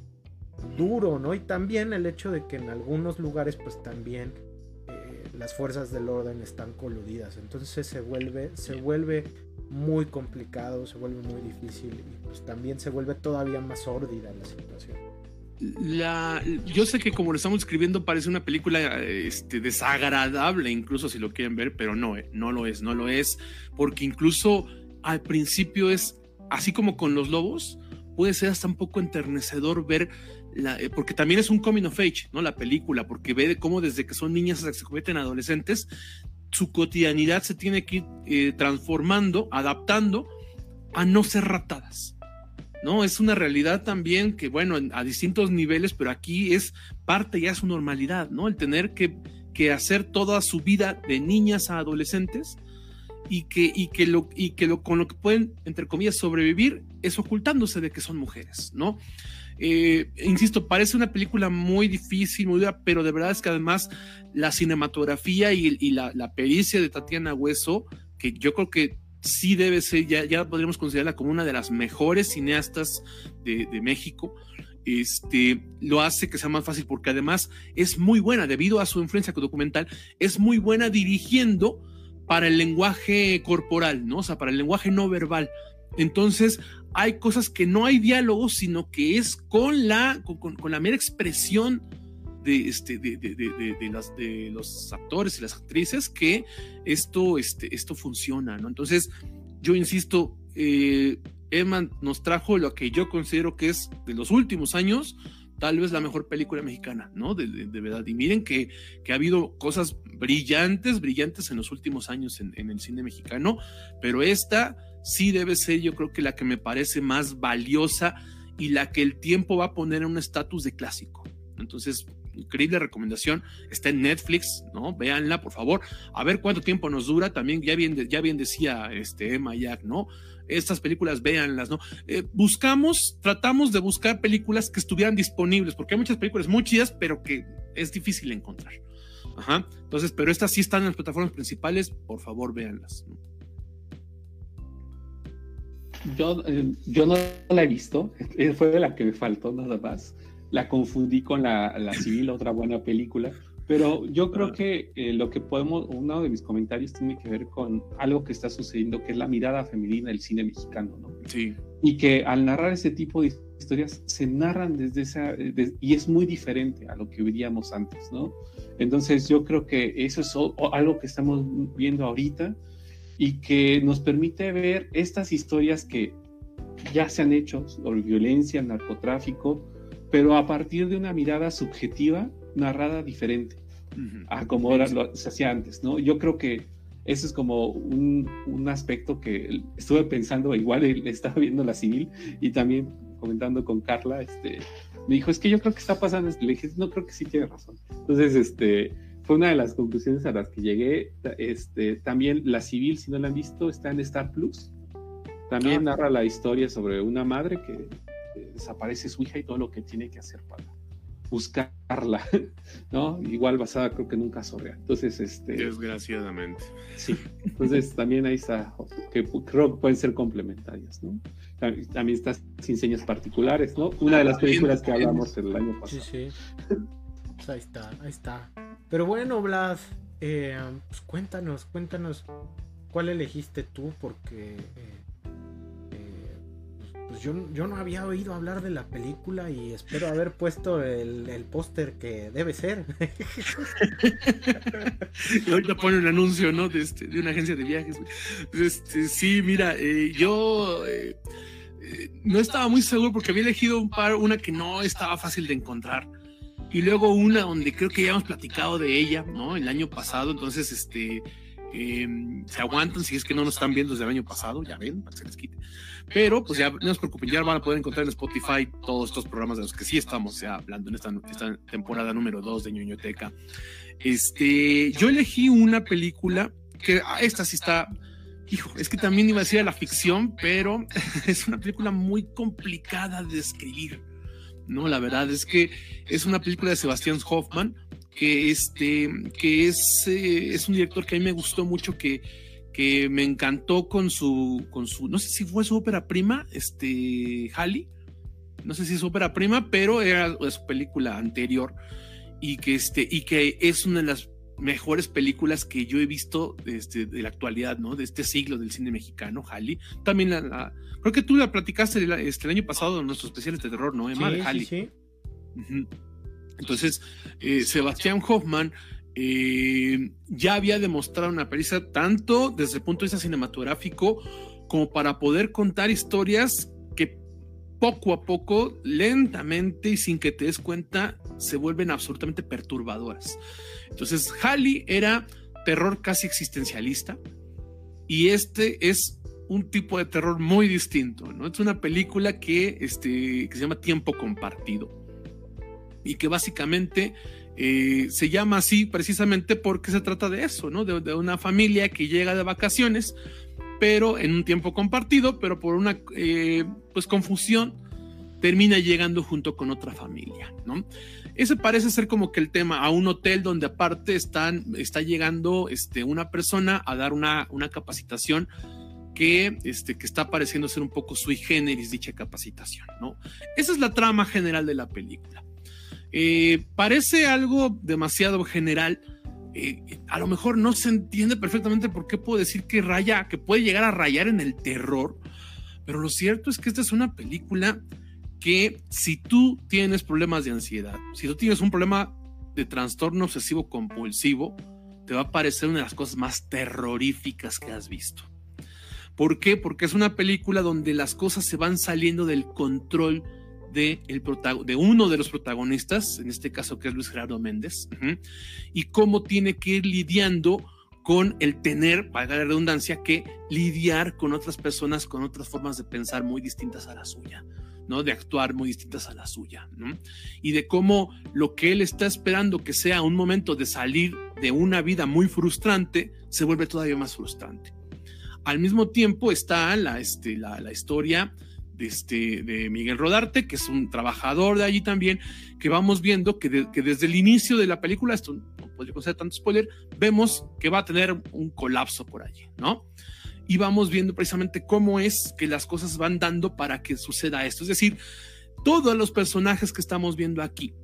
duro, ¿no? Y también el hecho de que en algunos lugares, pues también las fuerzas del orden están coludidas. Entonces se vuelve, se vuelve muy complicado, se vuelve muy difícil y pues también se vuelve todavía más sórdida la situación. La, yo sé que como lo estamos escribiendo parece una película este, desagradable, incluso si lo quieren ver, pero no, eh, no lo es, no lo es, porque incluso al principio es, así como con los lobos, puede ser hasta un poco enternecedor ver eh, porque también es un coming of age, ¿no? La película, porque ve cómo desde que son niñas hasta que se convierten en adolescentes, su cotidianidad se tiene que ir eh, transformando, adaptando a no ser ratadas. ¿no? Es una realidad también que, bueno, a distintos niveles, pero aquí es parte ya de su normalidad, ¿no? El tener que, que hacer toda su vida de niñas a adolescentes y que, y que, lo, y que lo, con lo que pueden, entre comillas, sobrevivir es ocultándose de que son mujeres, ¿no? Eh, insisto, parece una película muy difícil, muy dura, pero de verdad es que además la cinematografía y, la, pericia de Tatiana Hueso, que yo creo que sí debe ser, ya, podríamos considerarla como una de las mejores cineastas de, México, este, lo hace que sea más fácil porque además es muy buena, debido a su influencia documental, es muy buena dirigiendo para el lenguaje corporal, ¿no? O sea, para el lenguaje no verbal. Entonces, hay cosas que no hay diálogo, sino que es con la, con, la mera expresión de, este, de, de, de, las, de los actores y las actrices que esto, este, esto funciona, ¿no? Entonces, yo insisto, eh, Emma nos trajo lo que yo considero que es de los últimos años, tal vez la mejor película mexicana, ¿no? De, verdad. Y miren que, que, ha habido cosas brillantes, brillantes en los últimos años en, en el cine mexicano, pero esta sí debe ser yo creo que la que me parece más valiosa y la que el tiempo va a poner en un estatus de clásico. Entonces, increíble recomendación, está en Netflix, ¿no? Véanla, por favor, a ver cuánto tiempo nos dura, también ya bien, ya bien decía este Emma Jack, ¿no? estas películas véanlas, ¿no? Eh, buscamos, tratamos de buscar películas que estuvieran disponibles, porque hay muchas películas muy chidas, pero que es difícil encontrar. Ajá. Entonces, pero estas sí están en las plataformas principales, por favor, véanlas. Yo, eh, yo no la he visto, <laughs> fue de la que me faltó nada más. La confundí con la, la Civil, otra buena película. Pero yo creo que eh, lo que podemos, uno de mis comentarios tiene que ver con algo que está sucediendo, que es la mirada femenina del cine mexicano, ¿no? Sí. Y que al narrar ese tipo de historias se narran desde esa, y es muy diferente a lo que veíamos antes, ¿no? Entonces yo creo que eso es algo que estamos viendo ahorita y que nos permite ver estas historias que ya se han hecho sobre violencia, narcotráfico, pero a partir de una mirada subjetiva narrada diferente a como se hacía antes, ¿no? Yo creo que eso es como un, un, aspecto que estuve pensando, igual estaba viendo la civil y también comentando con Carla, este, me dijo, es que yo creo que está pasando, le dije, no creo que sí tiene razón. Entonces, este, fue una de las conclusiones a las que llegué. Este, también la civil, si no la han visto, está en Star Plus. También ah. narra la historia sobre una madre que desaparece su hija y todo lo que tiene que hacer para buscarla, <laughs> ¿no? Igual basada creo que en un caso real. Entonces, este... Desgraciadamente. Sí, entonces <laughs> también ahí está, que creo que pueden ser complementarias, ¿no? También está Sin Señas Particulares, ¿no? Una de las películas que hablamos el año pasado. Sí, sí. <laughs> Pues ahí está, ahí está. Pero bueno, Blas, eh, pues cuéntanos, cuéntanos cuál elegiste tú, porque... Eh, pues yo, yo, no había oído hablar de la película y espero haber puesto el, el póster que debe ser. <laughs> y ahorita pone un anuncio, ¿no? De, este, de una agencia de viajes. Este, sí, mira, eh, yo eh, eh, no estaba muy seguro porque había elegido un par, una que no estaba fácil de encontrar. Y luego una donde creo que ya hemos platicado de ella, ¿no? El año pasado, entonces, este, se aguantan si es que no nos están viendo desde el año pasado, ya ven, para que se les quite. Pero pues ya no se preocupen, ya van a poder encontrar en Spotify todos estos programas de los que sí estamos ya hablando en esta, esta temporada número 2 de ñoñoteca. Este, yo elegí una película que ah, esta sí está, hijo, es que también iba a decir a la ficción, pero <laughs> es una película muy complicada de escribir. No, la verdad es que es una película de Sebastián Hoffman, que, este, que es, eh, es un director que a mí me gustó mucho, que, que me encantó con su, con su, no sé si fue su ópera prima, este, Halley, no sé si es ópera prima, pero era su película anterior. Y que, este, y que es una de las mejores películas que yo he visto este, de la actualidad, ¿no? De este siglo del cine mexicano, Halley. También la, creo que tú la platicaste el, este, el año pasado en nuestros especiales de terror, ¿no, Emma? de Halley. Sí, Entonces, eh, Sebastián Hoffman eh, ya había demostrado una pericia tanto desde el punto de vista cinematográfico como para poder contar historias que poco a poco, lentamente y sin que te des cuenta, se vuelven absolutamente perturbadoras. Entonces, Halley era terror casi existencialista y este es un tipo de terror muy distinto, ¿no? Es una película que, este, que se llama Tiempo Compartido y que básicamente eh, se llama así precisamente porque se trata de eso, ¿no? De, una familia que llega de vacaciones, pero en un tiempo compartido, pero por una eh, pues confusión termina llegando junto con otra familia, ¿no? Ese parece ser como que el tema a un hotel donde aparte están, está llegando este, una persona a dar una, una capacitación que, este, que está pareciendo ser un poco sui generis dicha capacitación, ¿no? Esa es la trama general de la película. Eh, parece algo demasiado general. Eh, a lo mejor no se entiende perfectamente por qué puedo decir que raya, que puede llegar a rayar en el terror, pero lo cierto es que esta es una película que si tú tienes problemas de ansiedad, si tú tienes un problema de trastorno obsesivo compulsivo, te va a parecer una de las cosas más terroríficas que has visto. ¿Por qué? Porque es una película donde las cosas se van saliendo del control de, uno de los protagonistas, en este caso que es Luis Gerardo Méndez, y cómo tiene que ir lidiando con el tener, para la redundancia, que lidiar con otras personas con otras formas de pensar muy distintas a la suya. ¿No? de actuar muy distintas a la suya, y de cómo lo que él está esperando que sea un momento de salir de una vida muy frustrante se vuelve todavía más frustrante. Al mismo tiempo está la, este, la, la historia de, este, de Miguel Rodarte, que es un trabajador de allí también, que vamos viendo que, que desde el inicio de la película, esto no podría ser tanto spoiler, vemos que va a tener un colapso por allí, ¿no? Y vamos viendo precisamente cómo es que las cosas van dando para que suceda esto. Es decir, todos los personajes que estamos viendo aquí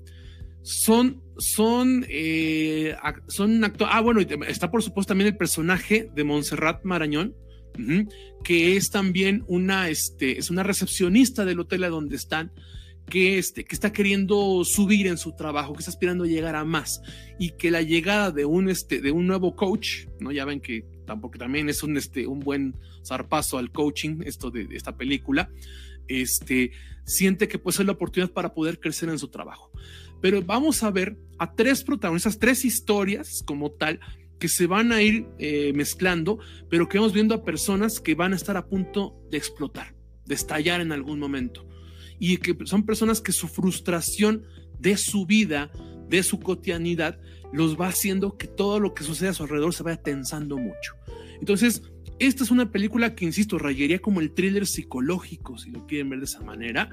son, son, eh, son. Ah, bueno, está por supuesto también el personaje de Montserrat Marañón, que es también una, este, es una recepcionista del hotel a donde están, que, este, que está queriendo subir en su trabajo, que está aspirando a llegar a más y que la llegada de un, este, de un nuevo coach, ¿no? Ya ven que tampoco también es un, este, un buen zarpazo al coaching, esto de, de esta película, este, siente que puede ser la oportunidad para poder crecer en su trabajo. Pero vamos a ver a tres protagonistas, tres historias como tal, que se van a ir eh, mezclando, pero que vamos viendo a personas que van a estar a punto de explotar, de estallar en algún momento. Y que son personas que su frustración de su vida, de su cotidianidad, los va haciendo que todo lo que sucede a su alrededor se vaya tensando mucho. Entonces, esta es una película que, insisto, rayaría como el thriller psicológico, si lo quieren ver de esa manera,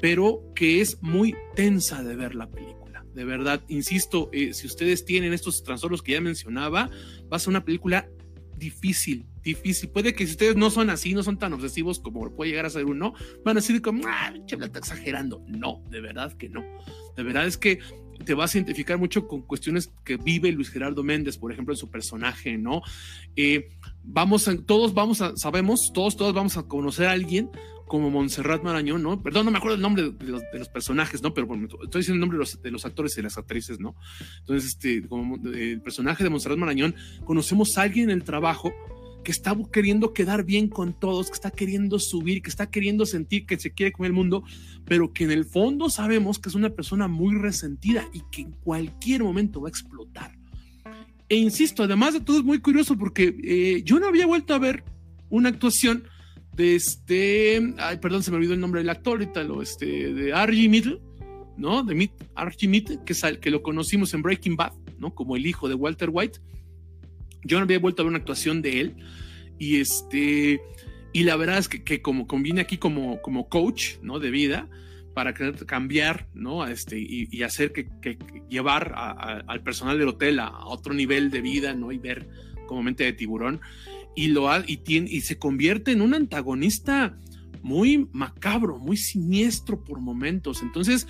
pero que es muy tensa de ver la película de verdad, insisto, eh, si ustedes tienen estos trastornos que ya mencionaba, va a ser una película difícil, difícil. Puede que si ustedes no son así, no son tan obsesivos como puede llegar a ser uno, van a decir como, ah, está exagerando. No, de verdad que no. De verdad es que te vas a identificar mucho con cuestiones que vive Luis Gerardo Méndez, por ejemplo, en su personaje, ¿no? Eh, vamos a, todos vamos a, sabemos, todos, todos vamos a conocer a alguien como Montserrat Marañón, ¿no? Perdón, no me acuerdo el nombre de los, personajes, ¿no? Pero estoy diciendo el nombre de los, actores y las actrices, ¿no? Entonces, este, como el personaje de Montserrat Marañón, conocemos a alguien en el trabajo que está queriendo quedar bien con todos, que está queriendo subir, que está queriendo sentir que se quiere con el mundo, pero que en el fondo sabemos que es una persona muy resentida y que en cualquier momento va a explotar. E insisto, además de todo es muy curioso porque eh, yo no había vuelto a ver una actuación de este, ay, perdón, se me olvidó el nombre del actor, ahorita lo, este, de Archie Middle, ¿no? De Archie Middle, que, es que lo conocimos en Breaking Bad, ¿no? Como el hijo de Walter White. Yo no había vuelto a ver una actuación de él y este, y la verdad es que, que como conviene aquí como, como coach, ¿no? De vida, para cambiar, ¿no? Este, y, hacer que, que llevar al personal del hotel a, a, otro nivel de vida, ¿no? Y ver como mente de tiburón y, lo y, tiene, y se convierte en un antagonista muy macabro, muy siniestro por momentos. Entonces,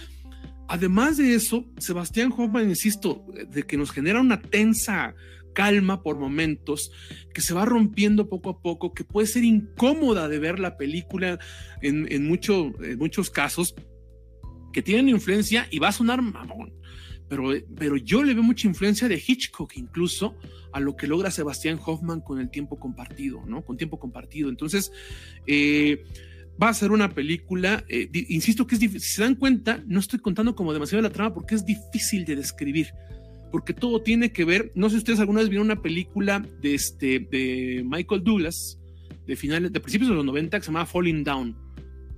además de eso, Sebastián Hoffman, insisto, de que nos genera una tensa calma por momentos, que se va rompiendo poco a poco, que puede ser incómoda de ver la película en, en muchos casos, que tienen influencia y va a sonar mamón, pero, pero yo le veo mucha influencia de Hitchcock incluso a lo que logra Sebastián Hoffman con el tiempo compartido, ¿no? Con tiempo compartido. Entonces, eh, va a ser una película, eh, insisto que es difícil, si se dan cuenta, no estoy contando como demasiado la trama porque es difícil de describir, porque todo tiene que ver, no sé si ustedes alguna vez vieron una película de, este, de Michael Douglas, de finales, de principios de los 90, que se llamaba Falling Down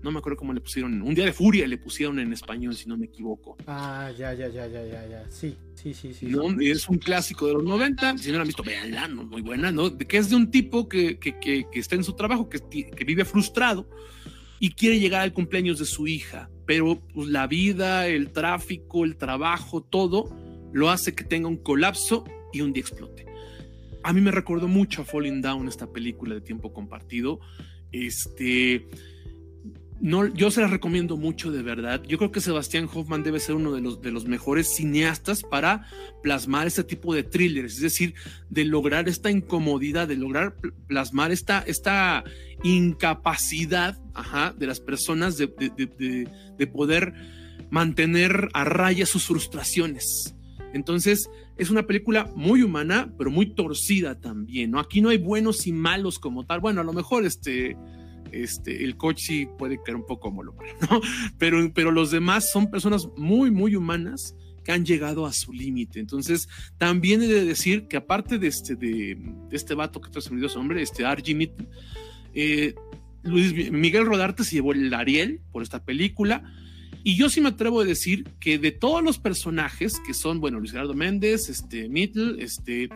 no me acuerdo cómo le pusieron, un día de furia le pusieron en español, si no me equivoco. Ah, ya, ya, ya, ya, ya, ya, sí, sí, sí, sí. Es un clásico de los 90, si no lo han visto, veanla, ¿no? muy buena, ¿no? Que es de un tipo que, que, que, que está en su trabajo, que, que, vive frustrado y quiere llegar al cumpleaños de su hija, pero pues la vida, el tráfico, el trabajo, todo lo hace que tenga un colapso y un día explote. A mí me recordó mucho a Falling Down esta película de tiempo compartido. Este, no, yo se las recomiendo mucho de verdad. Yo creo que Sebastián Hoffman debe ser uno de los, de los mejores cineastas para plasmar este tipo de thrillers, es decir, de lograr esta incomodidad, de lograr plasmar esta, esta incapacidad de las personas de, de, poder mantener a raya sus frustraciones. Entonces, es una película muy humana, pero muy torcida también. Aquí no hay buenos y malos como tal. Bueno, a lo mejor este este, el coach sí puede caer un poco como ¿no? <laughs> Pero, pero los demás son personas muy, muy humanas que han llegado a su límite. Entonces, también he de decir que aparte de este, de, este vato que te su hombre, este Arjimit, eh, Luis Miguel Rodarte se llevó el Ariel por esta película. Y yo sí me atrevo a decir que de todos los personajes que son, bueno, Luis Gerardo Méndez, este Mittel, este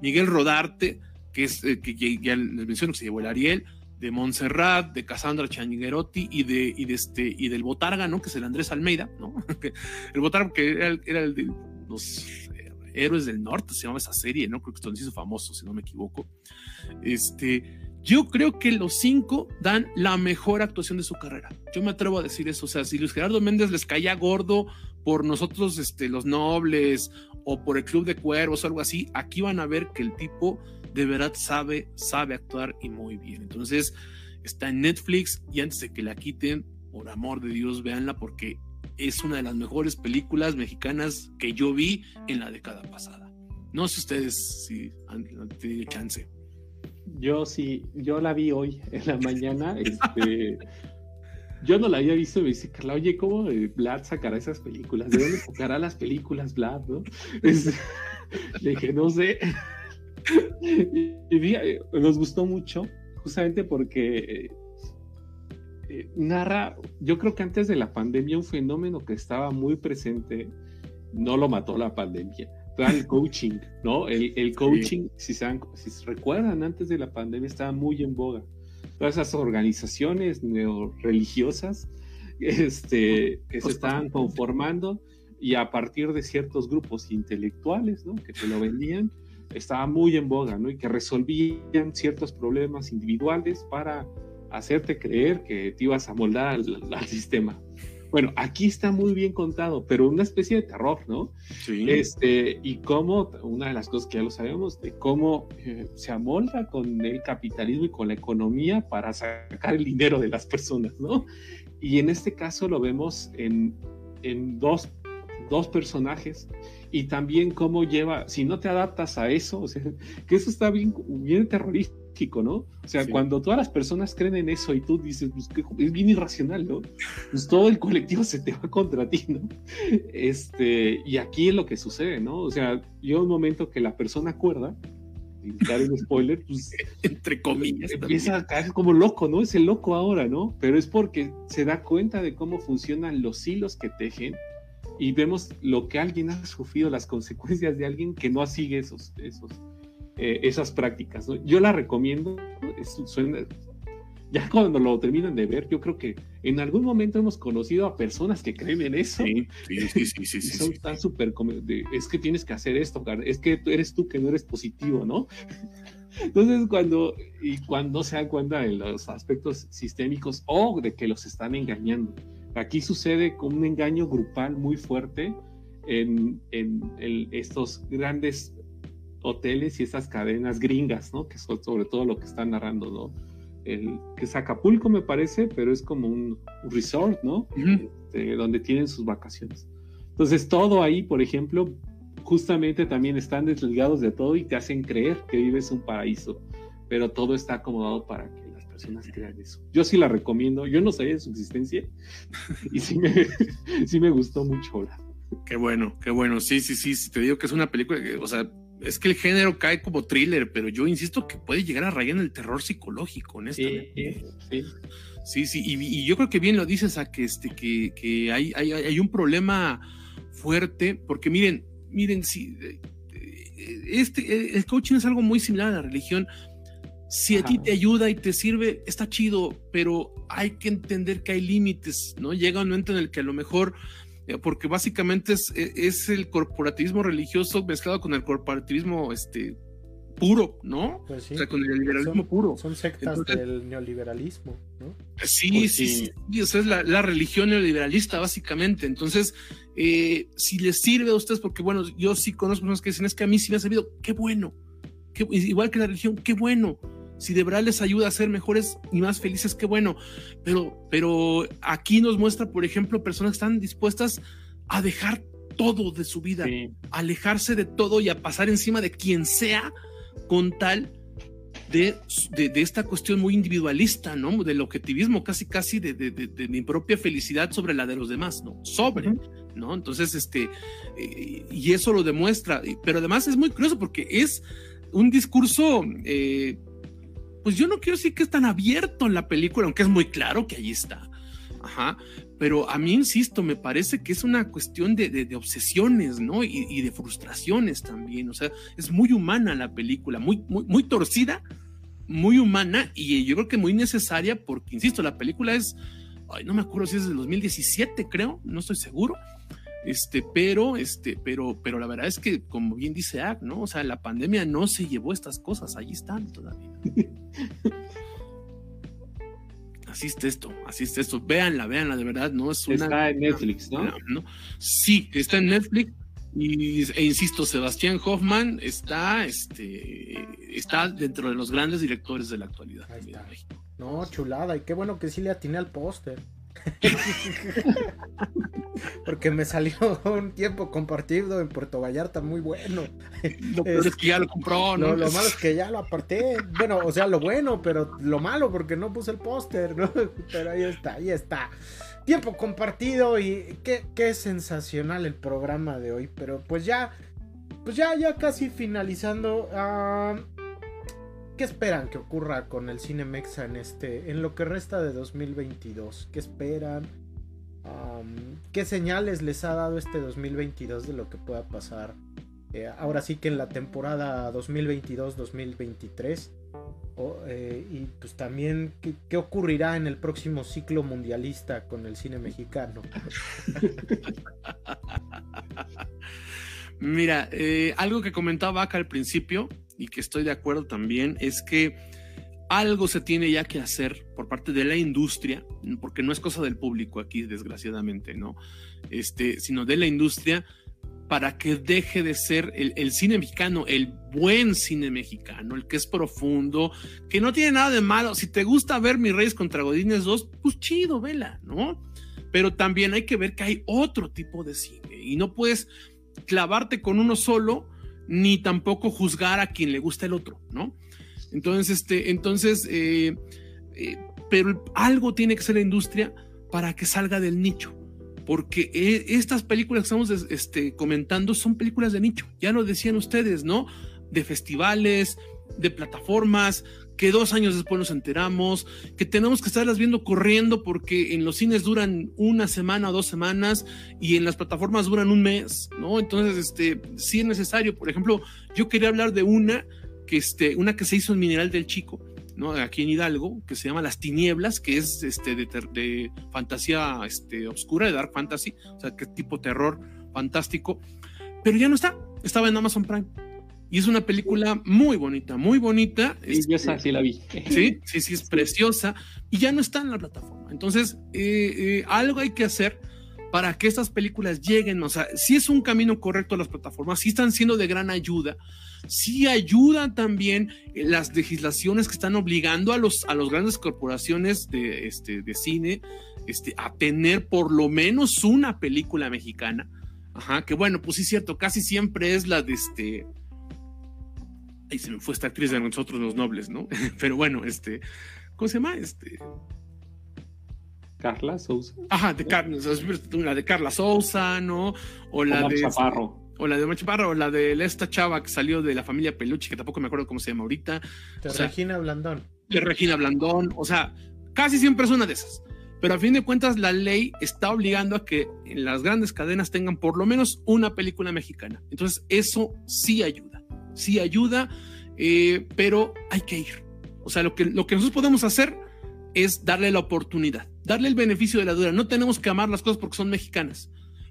Miguel Rodarte, que es eh, que, ya les menciono que se llevó el Ariel, de Montserrat, de Cassandra Changuerotti y de, y de este y del Botarga, ¿no? Que es el Andrés Almeida, ¿no? <laughs> el Botarga que era, el de los Héroes del Norte, se llama esa serie, ¿no? Creo que se hizo famoso, si no me equivoco. Este, yo creo que los cinco dan la mejor actuación de su carrera. Yo me atrevo a decir eso. O sea, si Luis Gerardo Méndez les caía gordo por nosotros, este, los nobles, o por el Club de Cuervos o algo así, aquí van a ver que el tipo de verdad sabe, sabe actuar y muy bien. Entonces, está en Netflix y antes de que la quiten, por amor de Dios, véanla porque es una de las mejores películas mexicanas que yo vi en la década pasada. No sé ustedes si han tenido chance. Yo sí, yo la vi hoy <laughs> en la mañana. Este, yo no la había visto y me dice, Carla, oye, ¿cómo Vlad sacará esas películas? ¿De dónde sacará las películas Vlad? ¿no? <laughs> le dije, no sé. <laughs> y, eh, nos gustó mucho, justamente porque eh, eh, narra, yo creo que antes de la pandemia, un fenómeno que estaba muy presente, no lo mató la pandemia, el coaching, ¿no? El, coaching, si, se si recuerdan, antes de la pandemia estaba muy en boga. Todas esas organizaciones religiosas este, que se estaban conformando y a partir de ciertos grupos intelectuales, ¿no? Que te lo vendían, estaba muy en boga, ¿no? Y que resolvían ciertos problemas individuales para hacerte creer que te ibas a moldar al sistema. Bueno, aquí está muy bien contado, pero una especie de terror, ¿no? Sí. Este, y cómo, una de las cosas que ya lo sabemos, de cómo eh, se amolda con el capitalismo y con la economía para sacar el dinero de las personas, ¿no? Y en este caso lo vemos en, en dos, dos personajes y también cómo lleva, si no te adaptas a eso, o sea, que eso está bien, bien terrorista ¿no? O sea, cuando todas las personas creen en eso y tú dices, pues, es bien irracional, ¿no? Pues todo el colectivo se te va contra ti, ¿no? Este, y aquí es lo que sucede, ¿no? O sea, yo un momento que la persona acuerda, dar un spoiler, pues, <laughs> entre comillas, empieza a caer como loco, ¿no? Es el loco ahora, ¿no? Pero es porque se da cuenta de cómo funcionan los hilos que tejen y vemos lo que alguien ha sufrido, las consecuencias de alguien que no sigue esos, esos, eh, esas prácticas. Yo la recomiendo, ya cuando lo terminan de ver, yo creo que en algún momento hemos conocido a personas que creen en eso. Sí, sí, sí, sí. son tan súper, es que tienes que hacer esto, es que eres tú que no eres positivo, ¿no? <laughs> Entonces, cuando, y cuando se dan cuenta de los aspectos sistémicos o de que los están engañando. Aquí sucede con un engaño grupal muy fuerte en, en estos grandes hoteles y esas cadenas gringas, ¿no? Que son sobre todo lo que están narrando, ¿no? El, que es Acapulco me parece, pero es como un, resort, ¿no? Este, donde tienen sus vacaciones. Entonces todo ahí, por ejemplo, justamente también están desligados de todo y te hacen creer que vives un paraíso, pero todo está acomodado para que las personas crean eso. Yo sí la recomiendo, yo no sabía de su existencia y sí me, <laughs> sí me gustó mucho. Qué bueno, qué bueno. Sí, sí, sí, te digo que es una película que, o sea, es que el género cae como thriller, pero yo insisto que puede llegar a rayar en el terror psicológico, honestamente. Sí, sí. sí, y, yo creo que bien lo dices a que, este, que, que hay, hay, hay, un problema fuerte, porque miren, miren, si este, el coaching es algo muy similar a la religión. Si a ti te ayuda y te sirve, está chido, pero hay que entender que hay límites, ¿no? Llega un momento en el que a lo mejor eh, porque básicamente es, e, es, el corporativismo religioso mezclado con el corporativismo este, puro, ¿no? Pues sí. O sea, con el liberalismo puro. Son sectas del neoliberalismo, ¿no? Sí, pues sí, sí, sí, es la, la, religión neoliberalista, básicamente. Entonces, eh, si les sirve a ustedes, porque bueno, yo sí conozco personas que dicen, es que a mí sí me ha servido, qué bueno. Qué, igual que la religión, qué bueno si de verdad les ayuda a ser mejores y más felices, qué bueno. Pero, pero aquí nos muestra, por ejemplo, personas que están dispuestas a dejar todo de su vida, alejarse de todo y a pasar encima de quien sea con tal de, de, esta cuestión muy individualista, ¿no? Del objetivismo, casi, casi de, de, mi propia felicidad sobre la de los demás, ¿no? Sobre, ¿no? Entonces, este, eh, y eso lo demuestra, pero además es muy curioso porque es un discurso eh, pues yo no quiero decir que es tan abierto la película, aunque es muy claro que ahí está. Ajá. Pero a mí, insisto, me parece que es una cuestión de, obsesiones, ¿no? Y, de frustraciones también. O sea, es muy humana la película, muy, muy, muy torcida, muy humana y yo creo que muy necesaria porque, insisto, la película es, ay, no me acuerdo si es del 2017, creo, no estoy seguro. Este, pero, este, pero, pero la verdad es que, como bien dice Ack, ¿no? O sea, la pandemia no se llevó estas cosas, allí están todavía. <laughs> así está esto, así está esto. Véanla, véanla, de verdad, no es una. Está en Netflix, ¿no? Sí, está en Netflix. Y, e insisto, Sebastián Hoffman está, este, está dentro de los grandes directores de la actualidad. No, chulada, y qué bueno que sí le atiné al póster. <laughs> Porque me salió un tiempo compartido en Puerto Vallarta muy bueno. Lo peor es que ya lo compró, ¿no? Lo, malo es que ya lo aparté. Bueno, o sea, lo bueno, pero lo malo porque no puse el póster, ¿no? <laughs> Pero ahí está, ahí está. Tiempo compartido y qué, qué sensacional el programa de hoy. Pero pues ya, pues ya, ya casi finalizando. Uh, ¿Qué esperan que ocurra con el cine mexa en este, en lo que resta de 2022? ¿Qué esperan? ¿Qué señales les ha dado este 2022 de lo que pueda pasar? Eh, ahora sí que en la temporada 2022-2023. Eh, y pues también ¿qué, ocurrirá en el próximo ciclo mundialista con el cine mexicano. <laughs> Mira, eh, algo que comentaba acá al principio, y que estoy de acuerdo también es que algo se tiene ya que hacer por parte de la industria, porque no es cosa del público aquí, desgraciadamente, ¿no? Este, sino de la industria para que deje de ser el, cine mexicano, el buen cine mexicano, el que es profundo, que no tiene nada de malo. Si te gusta ver Mis Reyes contra Godines 2, pues chido, vela, ¿no? Pero también hay que ver que hay otro tipo de cine y no puedes clavarte con uno solo ni tampoco juzgar a quien le gusta el otro, ¿no? Entonces, este, entonces, eh, eh, pero algo tiene que ser la industria para que salga del nicho, porque eh, estas películas que estamos este, comentando son películas de nicho, ya lo decían ustedes, ¿no? De festivales, de plataformas, que dos años después nos enteramos, que tenemos que estarlas viendo corriendo porque en los cines duran una semana o dos semanas y en las plataformas duran un mes, ¿no? Entonces, este, sí es necesario. Por ejemplo, yo quería hablar de una que, este, una que se hizo en Mineral del Chico, ¿no? Aquí en Hidalgo, que se llama Las Tinieblas, que es este, de, de fantasía este, oscura, de dark fantasy, o sea, que tipo terror fantástico, pero ya no está, estaba en Amazon Prime. Y es una película muy bonita, muy bonita. Sí, yo esa sí la vi. Sí, sí, sí, es preciosa. Y ya no está en la plataforma. Entonces, eh, eh, algo hay que hacer para que estas películas lleguen. O sea, si es un camino correcto a las plataformas, sí están siendo de gran ayuda. Sí ayudan también las legislaciones que están obligando a los, a los grandes corporaciones de, este, de cine este, a tener por lo menos una película mexicana. Ajá, que bueno, pues sí es cierto, casi siempre es la de este ahí se me fue esta actriz de nosotros los nobles, ¿no? <laughs> Pero bueno, este, ¿cómo se llama? Este. Carla Sousa. Ajá, de Carla, la de Carla Sousa, ¿no? O la de. Chaparro. O la de Omar Chaparro, o la de esta chava que salió de la familia Peluche, que tampoco me acuerdo cómo se llama ahorita. De Regina Blandón. De Regina Blandón. O sea, casi siempre es una de esas. Pero a fin de cuentas, la ley está obligando a que en las grandes cadenas tengan por lo menos una película mexicana. Entonces, eso sí ayuda sí ayuda, eh, pero hay que ir. O sea, lo que, lo que nosotros podemos hacer es darle la oportunidad, darle el beneficio de la duda. No tenemos que amar las cosas porque son mexicanas,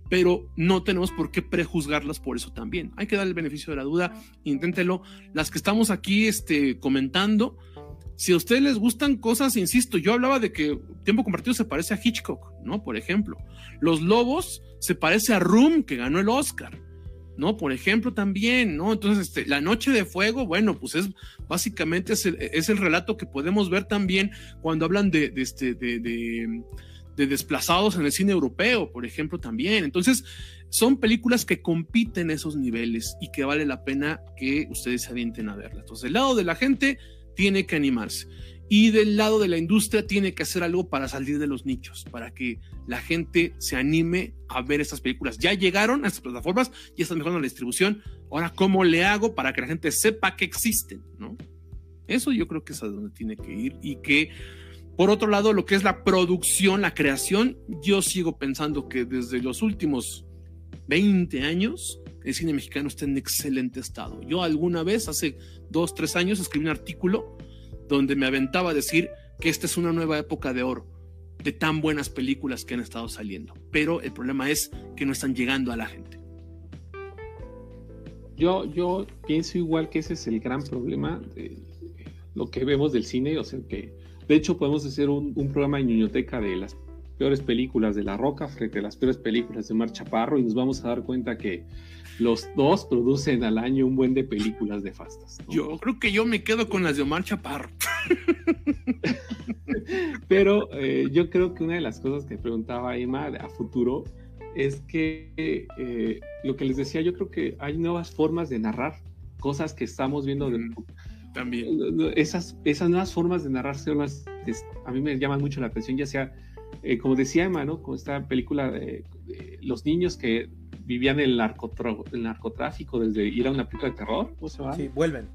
pero no tenemos por qué prejuzgarlas por eso también. Hay que darle el beneficio de la duda, inténtelo. Las que estamos aquí este, comentando, si a ustedes les gustan cosas, insisto, yo hablaba de que Tiempo Compartido se parece a Hitchcock, ¿no? Por ejemplo, Los Lobos se parece a Room, que ganó el Oscar. ¿No? Por ejemplo, también, ¿no? Entonces, este, la noche de fuego, bueno, pues es básicamente es el, relato que podemos ver también cuando hablan de, este, de, de, desplazados en el cine europeo, por ejemplo, también. Entonces, son películas que compiten esos niveles y que vale la pena que ustedes se avienten a verlas. Entonces, del lado de la gente tiene que animarse. Y del lado de la industria tiene que hacer algo para salir de los nichos, para que la gente se anime a ver estas películas. Ya llegaron a estas plataformas, ya están mejorando la distribución. Ahora, ¿cómo le hago para que la gente sepa que existen? ¿no? Eso yo creo que es a donde tiene que ir y que Por otro lado, lo que es la producción, la creación, yo sigo pensando que desde los últimos 20 años, el cine mexicano está en excelente estado. Yo alguna vez, hace dos, tres años, escribí un artículo donde me aventaba a decir que esta es una nueva época de oro, de tan buenas películas que han estado saliendo. Pero el problema es que no están llegando a la gente. Yo, yo pienso igual que ese es el gran problema de lo que vemos del cine, o sea que de hecho podemos hacer un, programa en biblioteca de las peores películas de La Roca frente a las peores películas de Mar Chaparro y nos vamos a dar cuenta que los dos producen al año un buen de películas de fastas. Yo creo que yo me quedo con las de Omar Chaparro. <laughs> Pero eh, yo creo que una de las cosas que preguntaba Emma a futuro es que eh, lo que les decía, yo creo que hay nuevas formas de narrar cosas que estamos viendo. también. Esas, esas nuevas formas de narrar son las a mí me llaman mucho la atención, ya sea, eh, como decía Emma, ¿no? Con esta película de, los niños que vivían el, el narcotráfico desde ir a una película de terror, ¿cómo se Sí, vuelven.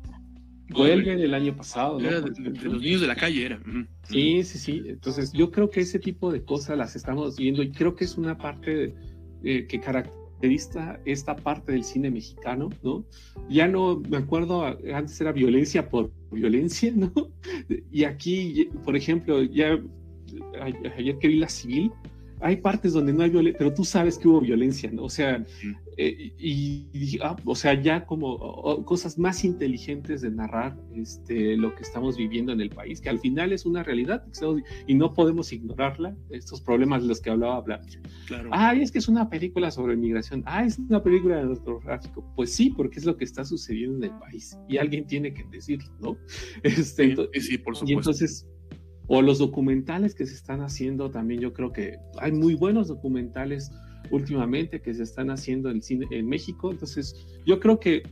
Vuelven el año pasado, ¿no? de, los niños de la calle era. Sí, sí, sí. Entonces, yo creo que ese tipo de cosas las estamos viendo y creo que es una parte eh, que caracteriza esta parte del cine mexicano, ¿no? Ya no, me acuerdo, antes era violencia por violencia, ¿no? <laughs> Y aquí, por ejemplo, ya ayer que vi La Civil, hay partes donde no hay violencia, pero tú sabes que hubo violencia, ¿no? O sea, eh, y, ah, o sea, ya como cosas más inteligentes de narrar este, lo que estamos viviendo en el país, que al final es una realidad y no podemos ignorarla, estos problemas de los que hablaba Blanche. Claro. Ay, es que es una película sobre inmigración, ah, es una película de narcotráfico. Pues sí, porque es lo que está sucediendo en el país y alguien tiene que decirlo, ¿no? <laughs> Este, sí, por supuesto. Y entonces o los documentales que se están haciendo también yo creo que hay muy buenos documentales últimamente que se están haciendo en, cine, en México. Entonces yo creo que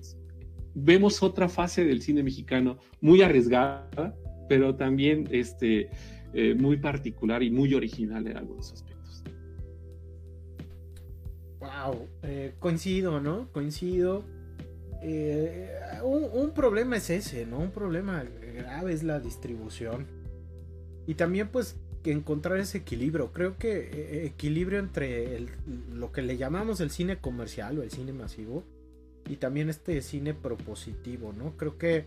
vemos otra fase del cine mexicano muy arriesgada pero también este eh, muy particular y muy original en algunos aspectos. Wow eh, coincido no coincido. Eh, un, un problema es ese no un problema grave es la distribución y también pues encontrar ese equilibrio. Creo que eh, equilibrio entre lo que le llamamos el cine comercial o el cine masivo y también este cine propositivo, ¿no? Creo que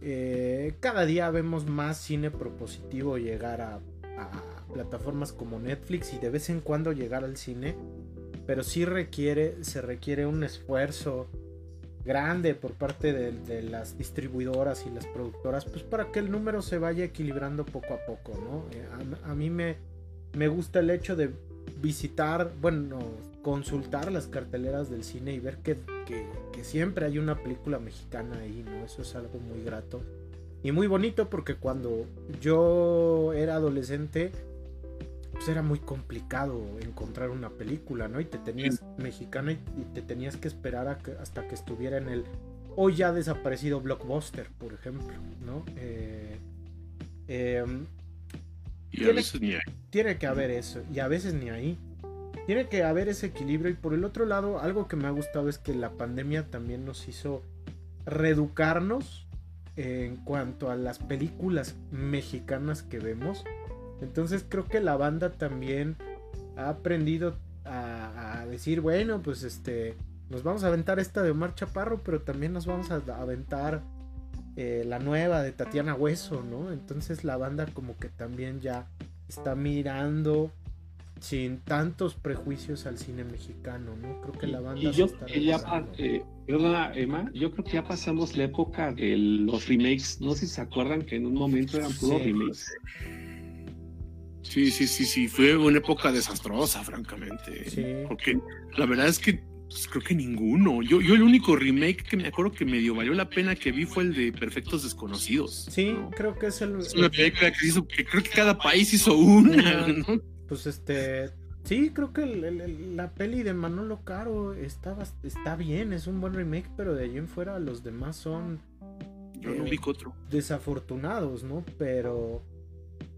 eh, cada día vemos más cine propositivo llegar a, a, plataformas como Netflix y de vez en cuando llegar al cine, pero sí requiere, se requiere un esfuerzo grande por parte de, las distribuidoras y las productoras, pues para que el número se vaya equilibrando poco a poco, ¿no? Eh, a, mí me, me gusta el hecho de visitar, bueno, consultar las carteleras del cine y ver que, que, que, siempre hay una película mexicana ahí, ¿no? Eso es algo muy grato y muy bonito porque cuando yo era adolescente, pues era muy complicado encontrar una película, ¿no? Y te tenías mexicana y, te tenías que esperar hasta que estuviera en el hoy ya desaparecido Blockbuster, por ejemplo, ¿no? Eh, em, y a veces ni ahí. Tiene que haber eso, y a veces ni ahí. Tiene que haber ese equilibrio y por el otro lado, algo que me ha gustado es que la pandemia también nos hizo reeducarnos en cuanto a las películas mexicanas que vemos entonces creo que la banda también ha aprendido a, decir, bueno, pues este, nos vamos a aventar esta de Omar Chaparro, pero también nos vamos a aventar eh, la nueva de Tatiana Hueso, ¿no? Entonces la banda como que también ya está mirando sin tantos prejuicios al cine mexicano, ¿no? Creo que la banda... Y yo, ya, eh, perdona, Emma, yo creo que ya pasamos la época de los remakes, no sé si se acuerdan que en un momento eran puros remakes. Sí, sí, sí, sí, fue una época desastrosa, francamente. Sí. Porque la verdad es que pues, creo que ninguno. Yo, yo el único remake que me acuerdo que medio valió la pena que vi fue el de Perfectos Desconocidos. Sí, creo que es el. Es una película que hizo, que creo que cada país hizo una, ¿no? Pues este. Sí, creo que la peli de Manolo Caro está, está bien, es un buen remake, pero de allí en fuera los demás son. Yo no vi otro. Desafortunados, ¿no? Pero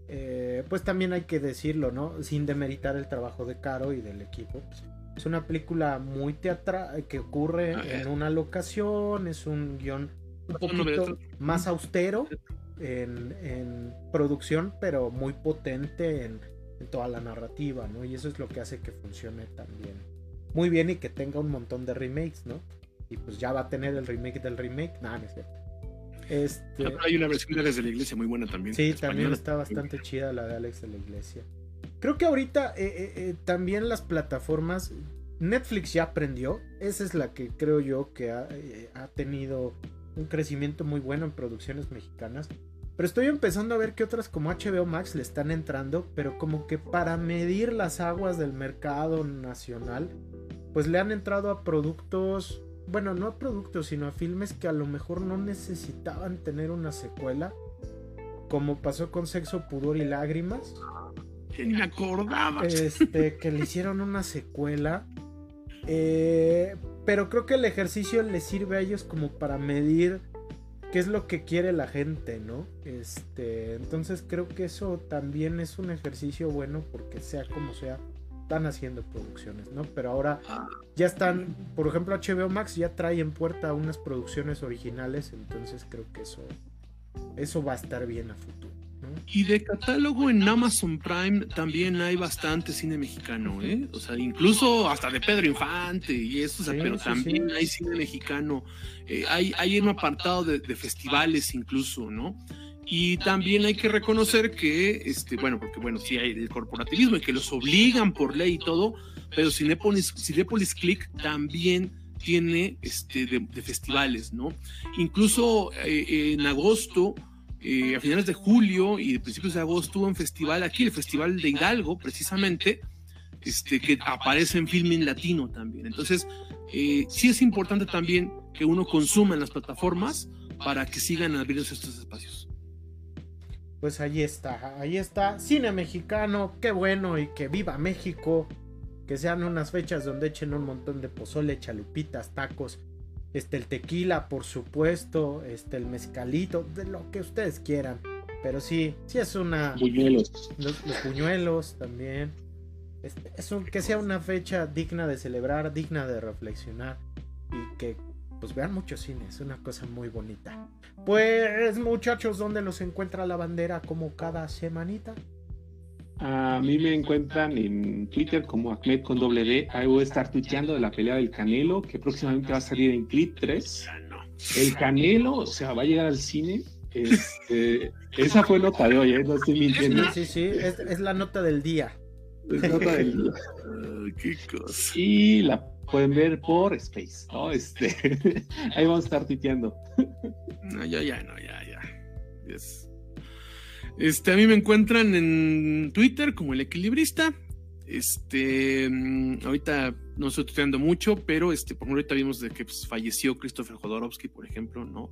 eh, pues también hay que decirlo, ¿no? Sin demeritar el trabajo de Caro y del equipo. Pues, es una película muy teatral que ocurre ah, en una locación, es un guion un poquito más austero, en, en producción, pero muy potente en, en, toda la narrativa, ¿no? Y eso es lo que hace que funcione también muy bien y que tenga un montón de remakes, ¿no? Y pues ya va a tener el remake del remake, nada, no es cierto. Este... Ah, hay una versión de Alex de la Iglesia muy buena también. Sí, también está bastante chida la de Alex de la Iglesia. Creo que ahorita eh, eh, eh, también las plataformas, Netflix ya aprendió, esa es la que creo yo que ha, eh, ha tenido un crecimiento muy bueno en producciones mexicanas. Pero estoy empezando a ver que otras como HBO Max le están entrando, pero como que para medir las aguas del mercado nacional, pues le han entrado a productos, bueno, no a productos, sino a filmes que a lo mejor no necesitaban tener una secuela, como pasó con Sexo, Pudor y Lágrimas. Que ni me acordaba. Este, <laughs> que le hicieron una secuela. Eh, pero creo que el ejercicio les sirve a ellos como para medir qué es lo que quiere la gente, ¿no? Este, entonces creo que eso también es un ejercicio bueno porque sea como sea, están haciendo producciones, ¿no? Pero ahora ya están, por ejemplo, HBO Max ya trae en puerta unas producciones originales, entonces creo que eso, eso va a estar bien a futuro. ¿no? Y de catálogo en Amazon Prime también hay bastante cine mexicano, ¿eh? O sea, incluso hasta de Pedro Infante y eso, o sea, Sí, pero sí, también sí. hay cine mexicano. Eh, hay, hay un apartado de, de festivales incluso, ¿no? Y también hay que reconocer que, este, bueno, porque bueno, sí hay el corporativismo y que los obligan por ley y todo, pero Cinepolis, Cinepolis Click también tiene este, de, festivales, ¿no? Incluso eh, en agosto, eh, a finales de julio y principios de agosto, hubo un festival aquí, el Festival de Hidalgo, precisamente, este, que aparece en Filming Latino también. Entonces, eh, sí es importante también que uno consuma en las plataformas para que sigan abriéndose estos espacios. Pues ahí está, ahí está, cine mexicano, qué bueno y que viva México, que sean unas fechas donde echen un montón de pozole, chalupitas, tacos, este el tequila, por supuesto, este el mezcalito, de lo que ustedes quieran, pero sí, sí es una Buñuelos. los, los puñuelos también. Este, es un- que sea una fecha digna de celebrar, digna de reflexionar y que pues vean mucho cine, es una cosa muy bonita. Pues muchachos, ¿dónde los encuentra la bandera como cada semanita? A mí me encuentran en Twitter como Ahmed con doble D. Ahí voy a estar tuiteando de la pelea del Canelo, que próximamente va a salir en Clip 3. Ah, no. El Canelo, o sea, va a llegar al cine. Este, <laughs> esa fue nota de hoy, ¿eh? no estoy mintiendo. Sí, sí, sí, es, es la nota del día. Es nota del día. <laughs> Qué cosa. Y la pueden ver por Space, ¿no? Este, <laughs> ahí vamos a estar tuiteando. No, ya, ya, no, ya, ya. Yes. Este, a mí me encuentran en Twitter como el equilibrista. Este, mm, ahorita no estoy tuiteando mucho, pero este, por ejemplo, ahorita vimos de que pues, falleció Christopher Jodorowsky, por ejemplo, ¿no?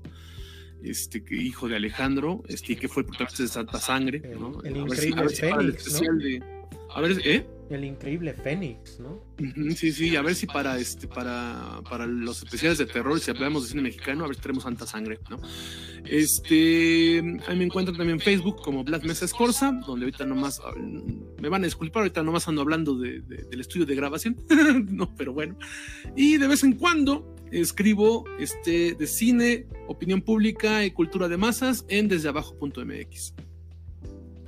Este, que hijo de Alejandro, este, y que fue el protagonista de Santa Sangre, ¿no? El- el A ver si- increíble a ver si para el Fénix, ¿no? especial de- A ver, ¿eh? El increíble Fénix, ¿no? Sí, sí, a ver si para este, para, para los especiales de terror, si hablamos de cine mexicano, a ver si tenemos Santa Sangre, ¿no? Este, ahí me encuentran también en Facebook como Black Mesa Escorza, donde ahorita nomás, ah, me van a disculpar, ahorita nomás ando hablando de- de- del estudio de grabación, <laughs> no, pero bueno. Y de vez en cuando escribo este, de cine, opinión pública y cultura de masas en desdeabajo.mx.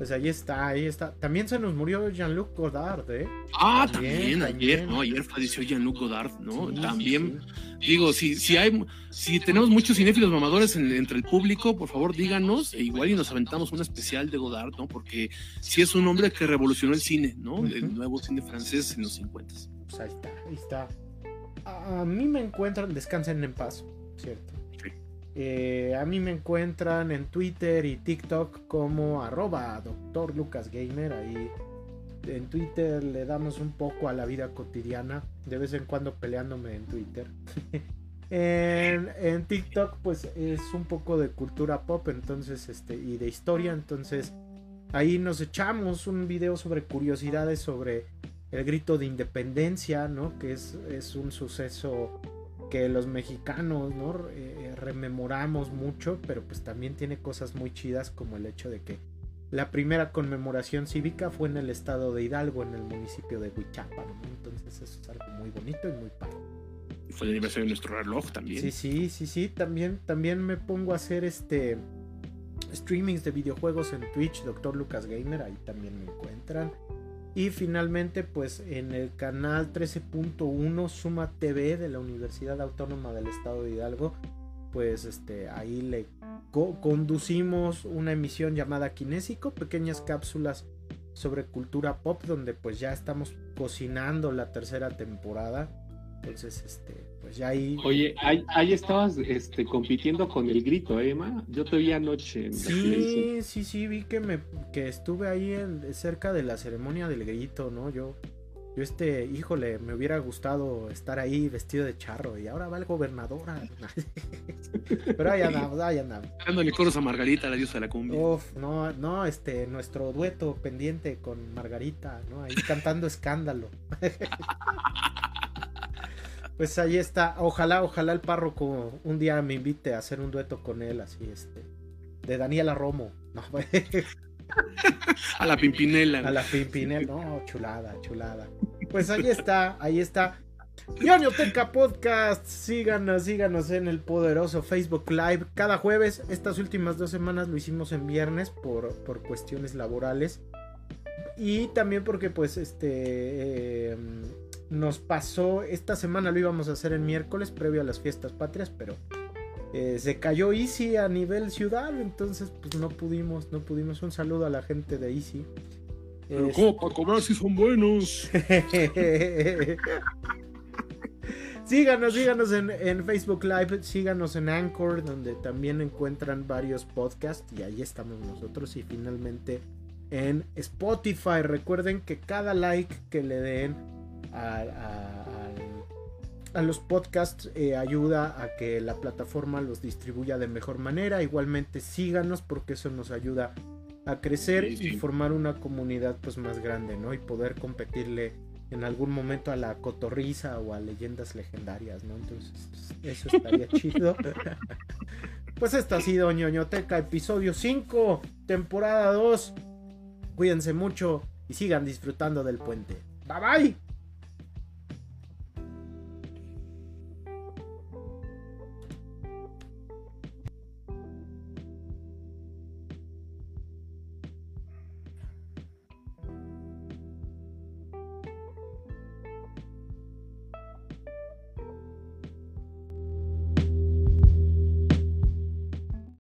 Pues ahí está, ahí está. También se nos murió Jean-Luc Godard, ¿eh? Ah, También, también, ayer, también. ¿no? Ayer falleció Jean-Luc Godard, ¿no? Sí, también. sí. Digo, si, si hay, si tenemos muchos cinéfilos mamadores en- entre el público, por favor díganos, e igual y nos aventamos un especial de Godard, ¿no? Porque sí es un hombre que revolucionó el cine, ¿no? El nuevo cine francés en los 50. Pues ahí está, ahí está. A mí me encuentran, descansen en paz, ¿cierto? Eh, a mí me encuentran en Twitter y TikTok como arroba doctor. Ahí en Twitter le damos un poco a la vida cotidiana, de vez en cuando peleándome en Twitter. <laughs> en, en TikTok pues es un poco de cultura pop entonces este y de historia entonces ahí nos echamos un video sobre curiosidades sobre el grito de independencia, ¿no? Que es, es un suceso que los mexicanos, ¿no? Eh, rememoramos mucho, pero pues también tiene cosas muy chidas como el hecho de que la primera conmemoración cívica fue en el estado de Hidalgo, en el municipio de Huichapan, ¿no? Entonces eso es algo muy bonito y muy padre. Y fue el aniversario de nuestro reloj también. Sí, sí, sí, sí, también, también me pongo a hacer este streamings de videojuegos en Twitch, Dr. Lucas Gamer, ahí también me encuentran. Y finalmente, pues en el canal 13.1 Suma TV de la Universidad Autónoma del Estado de Hidalgo, pues este, ahí le conducimos una emisión llamada Kinésico, pequeñas cápsulas sobre cultura pop, donde pues ya estamos cocinando la tercera temporada. Entonces, este, pues ya ahí. Oye, ahí, estabas este, compitiendo con el grito, ¿eh, Emma. Yo te vi anoche. En sí, sí, sí, vi que me que estuve ahí cerca de la ceremonia del grito, ¿no? Yo, yo este, híjole, me hubiera gustado estar ahí vestido de charro y ahora va el gobernador. <laughs> Pero ahí andamos, ahí andamos. Dándole coros a Margarita, la diosa de la cumbia. Uf, no, no, este, nuestro dueto pendiente con Margarita, ¿no? Ahí cantando escándalo. <laughs> pues ahí está. Ojalá, ojalá el párroco un día me invite a hacer un dueto con él, así, este. De Daniela Romo. <laughs> <laughs> a la Pimpinela. A la Pimpinela. No, chulada, chulada. Pues ahí está, ahí está. Teca Podcast, síganos, síganos en el poderoso Facebook Live cada jueves. Estas últimas dos semanas lo hicimos en viernes por, por cuestiones laborales. Y también porque pues este eh, nos pasó, esta semana lo íbamos a hacer en miércoles previo a las fiestas patrias, pero eh, se cayó Easy a nivel ciudad, entonces pues no pudimos, no pudimos. Un saludo a la gente de Easy. Pero ¿cómo para cobrar si son buenos? <laughs> síganos, síganos en, en, Facebook Live, síganos en Anchor, donde también encuentran varios podcasts y ahí estamos nosotros. Y finalmente en Spotify, recuerden que cada like que le den a, los podcasts eh, ayuda a que la plataforma los distribuya de mejor manera. Igualmente síganos porque eso nos ayuda a crecer y formar una comunidad pues más grande, ¿no? Y poder competirle en algún momento a la cotorriza o a leyendas legendarias, ¿no? Entonces, eso estaría <laughs> chido. <laughs> pues esto ha sido ñoñoteca, episodio 5, temporada 2. Cuídense mucho y sigan disfrutando del puente. Bye bye.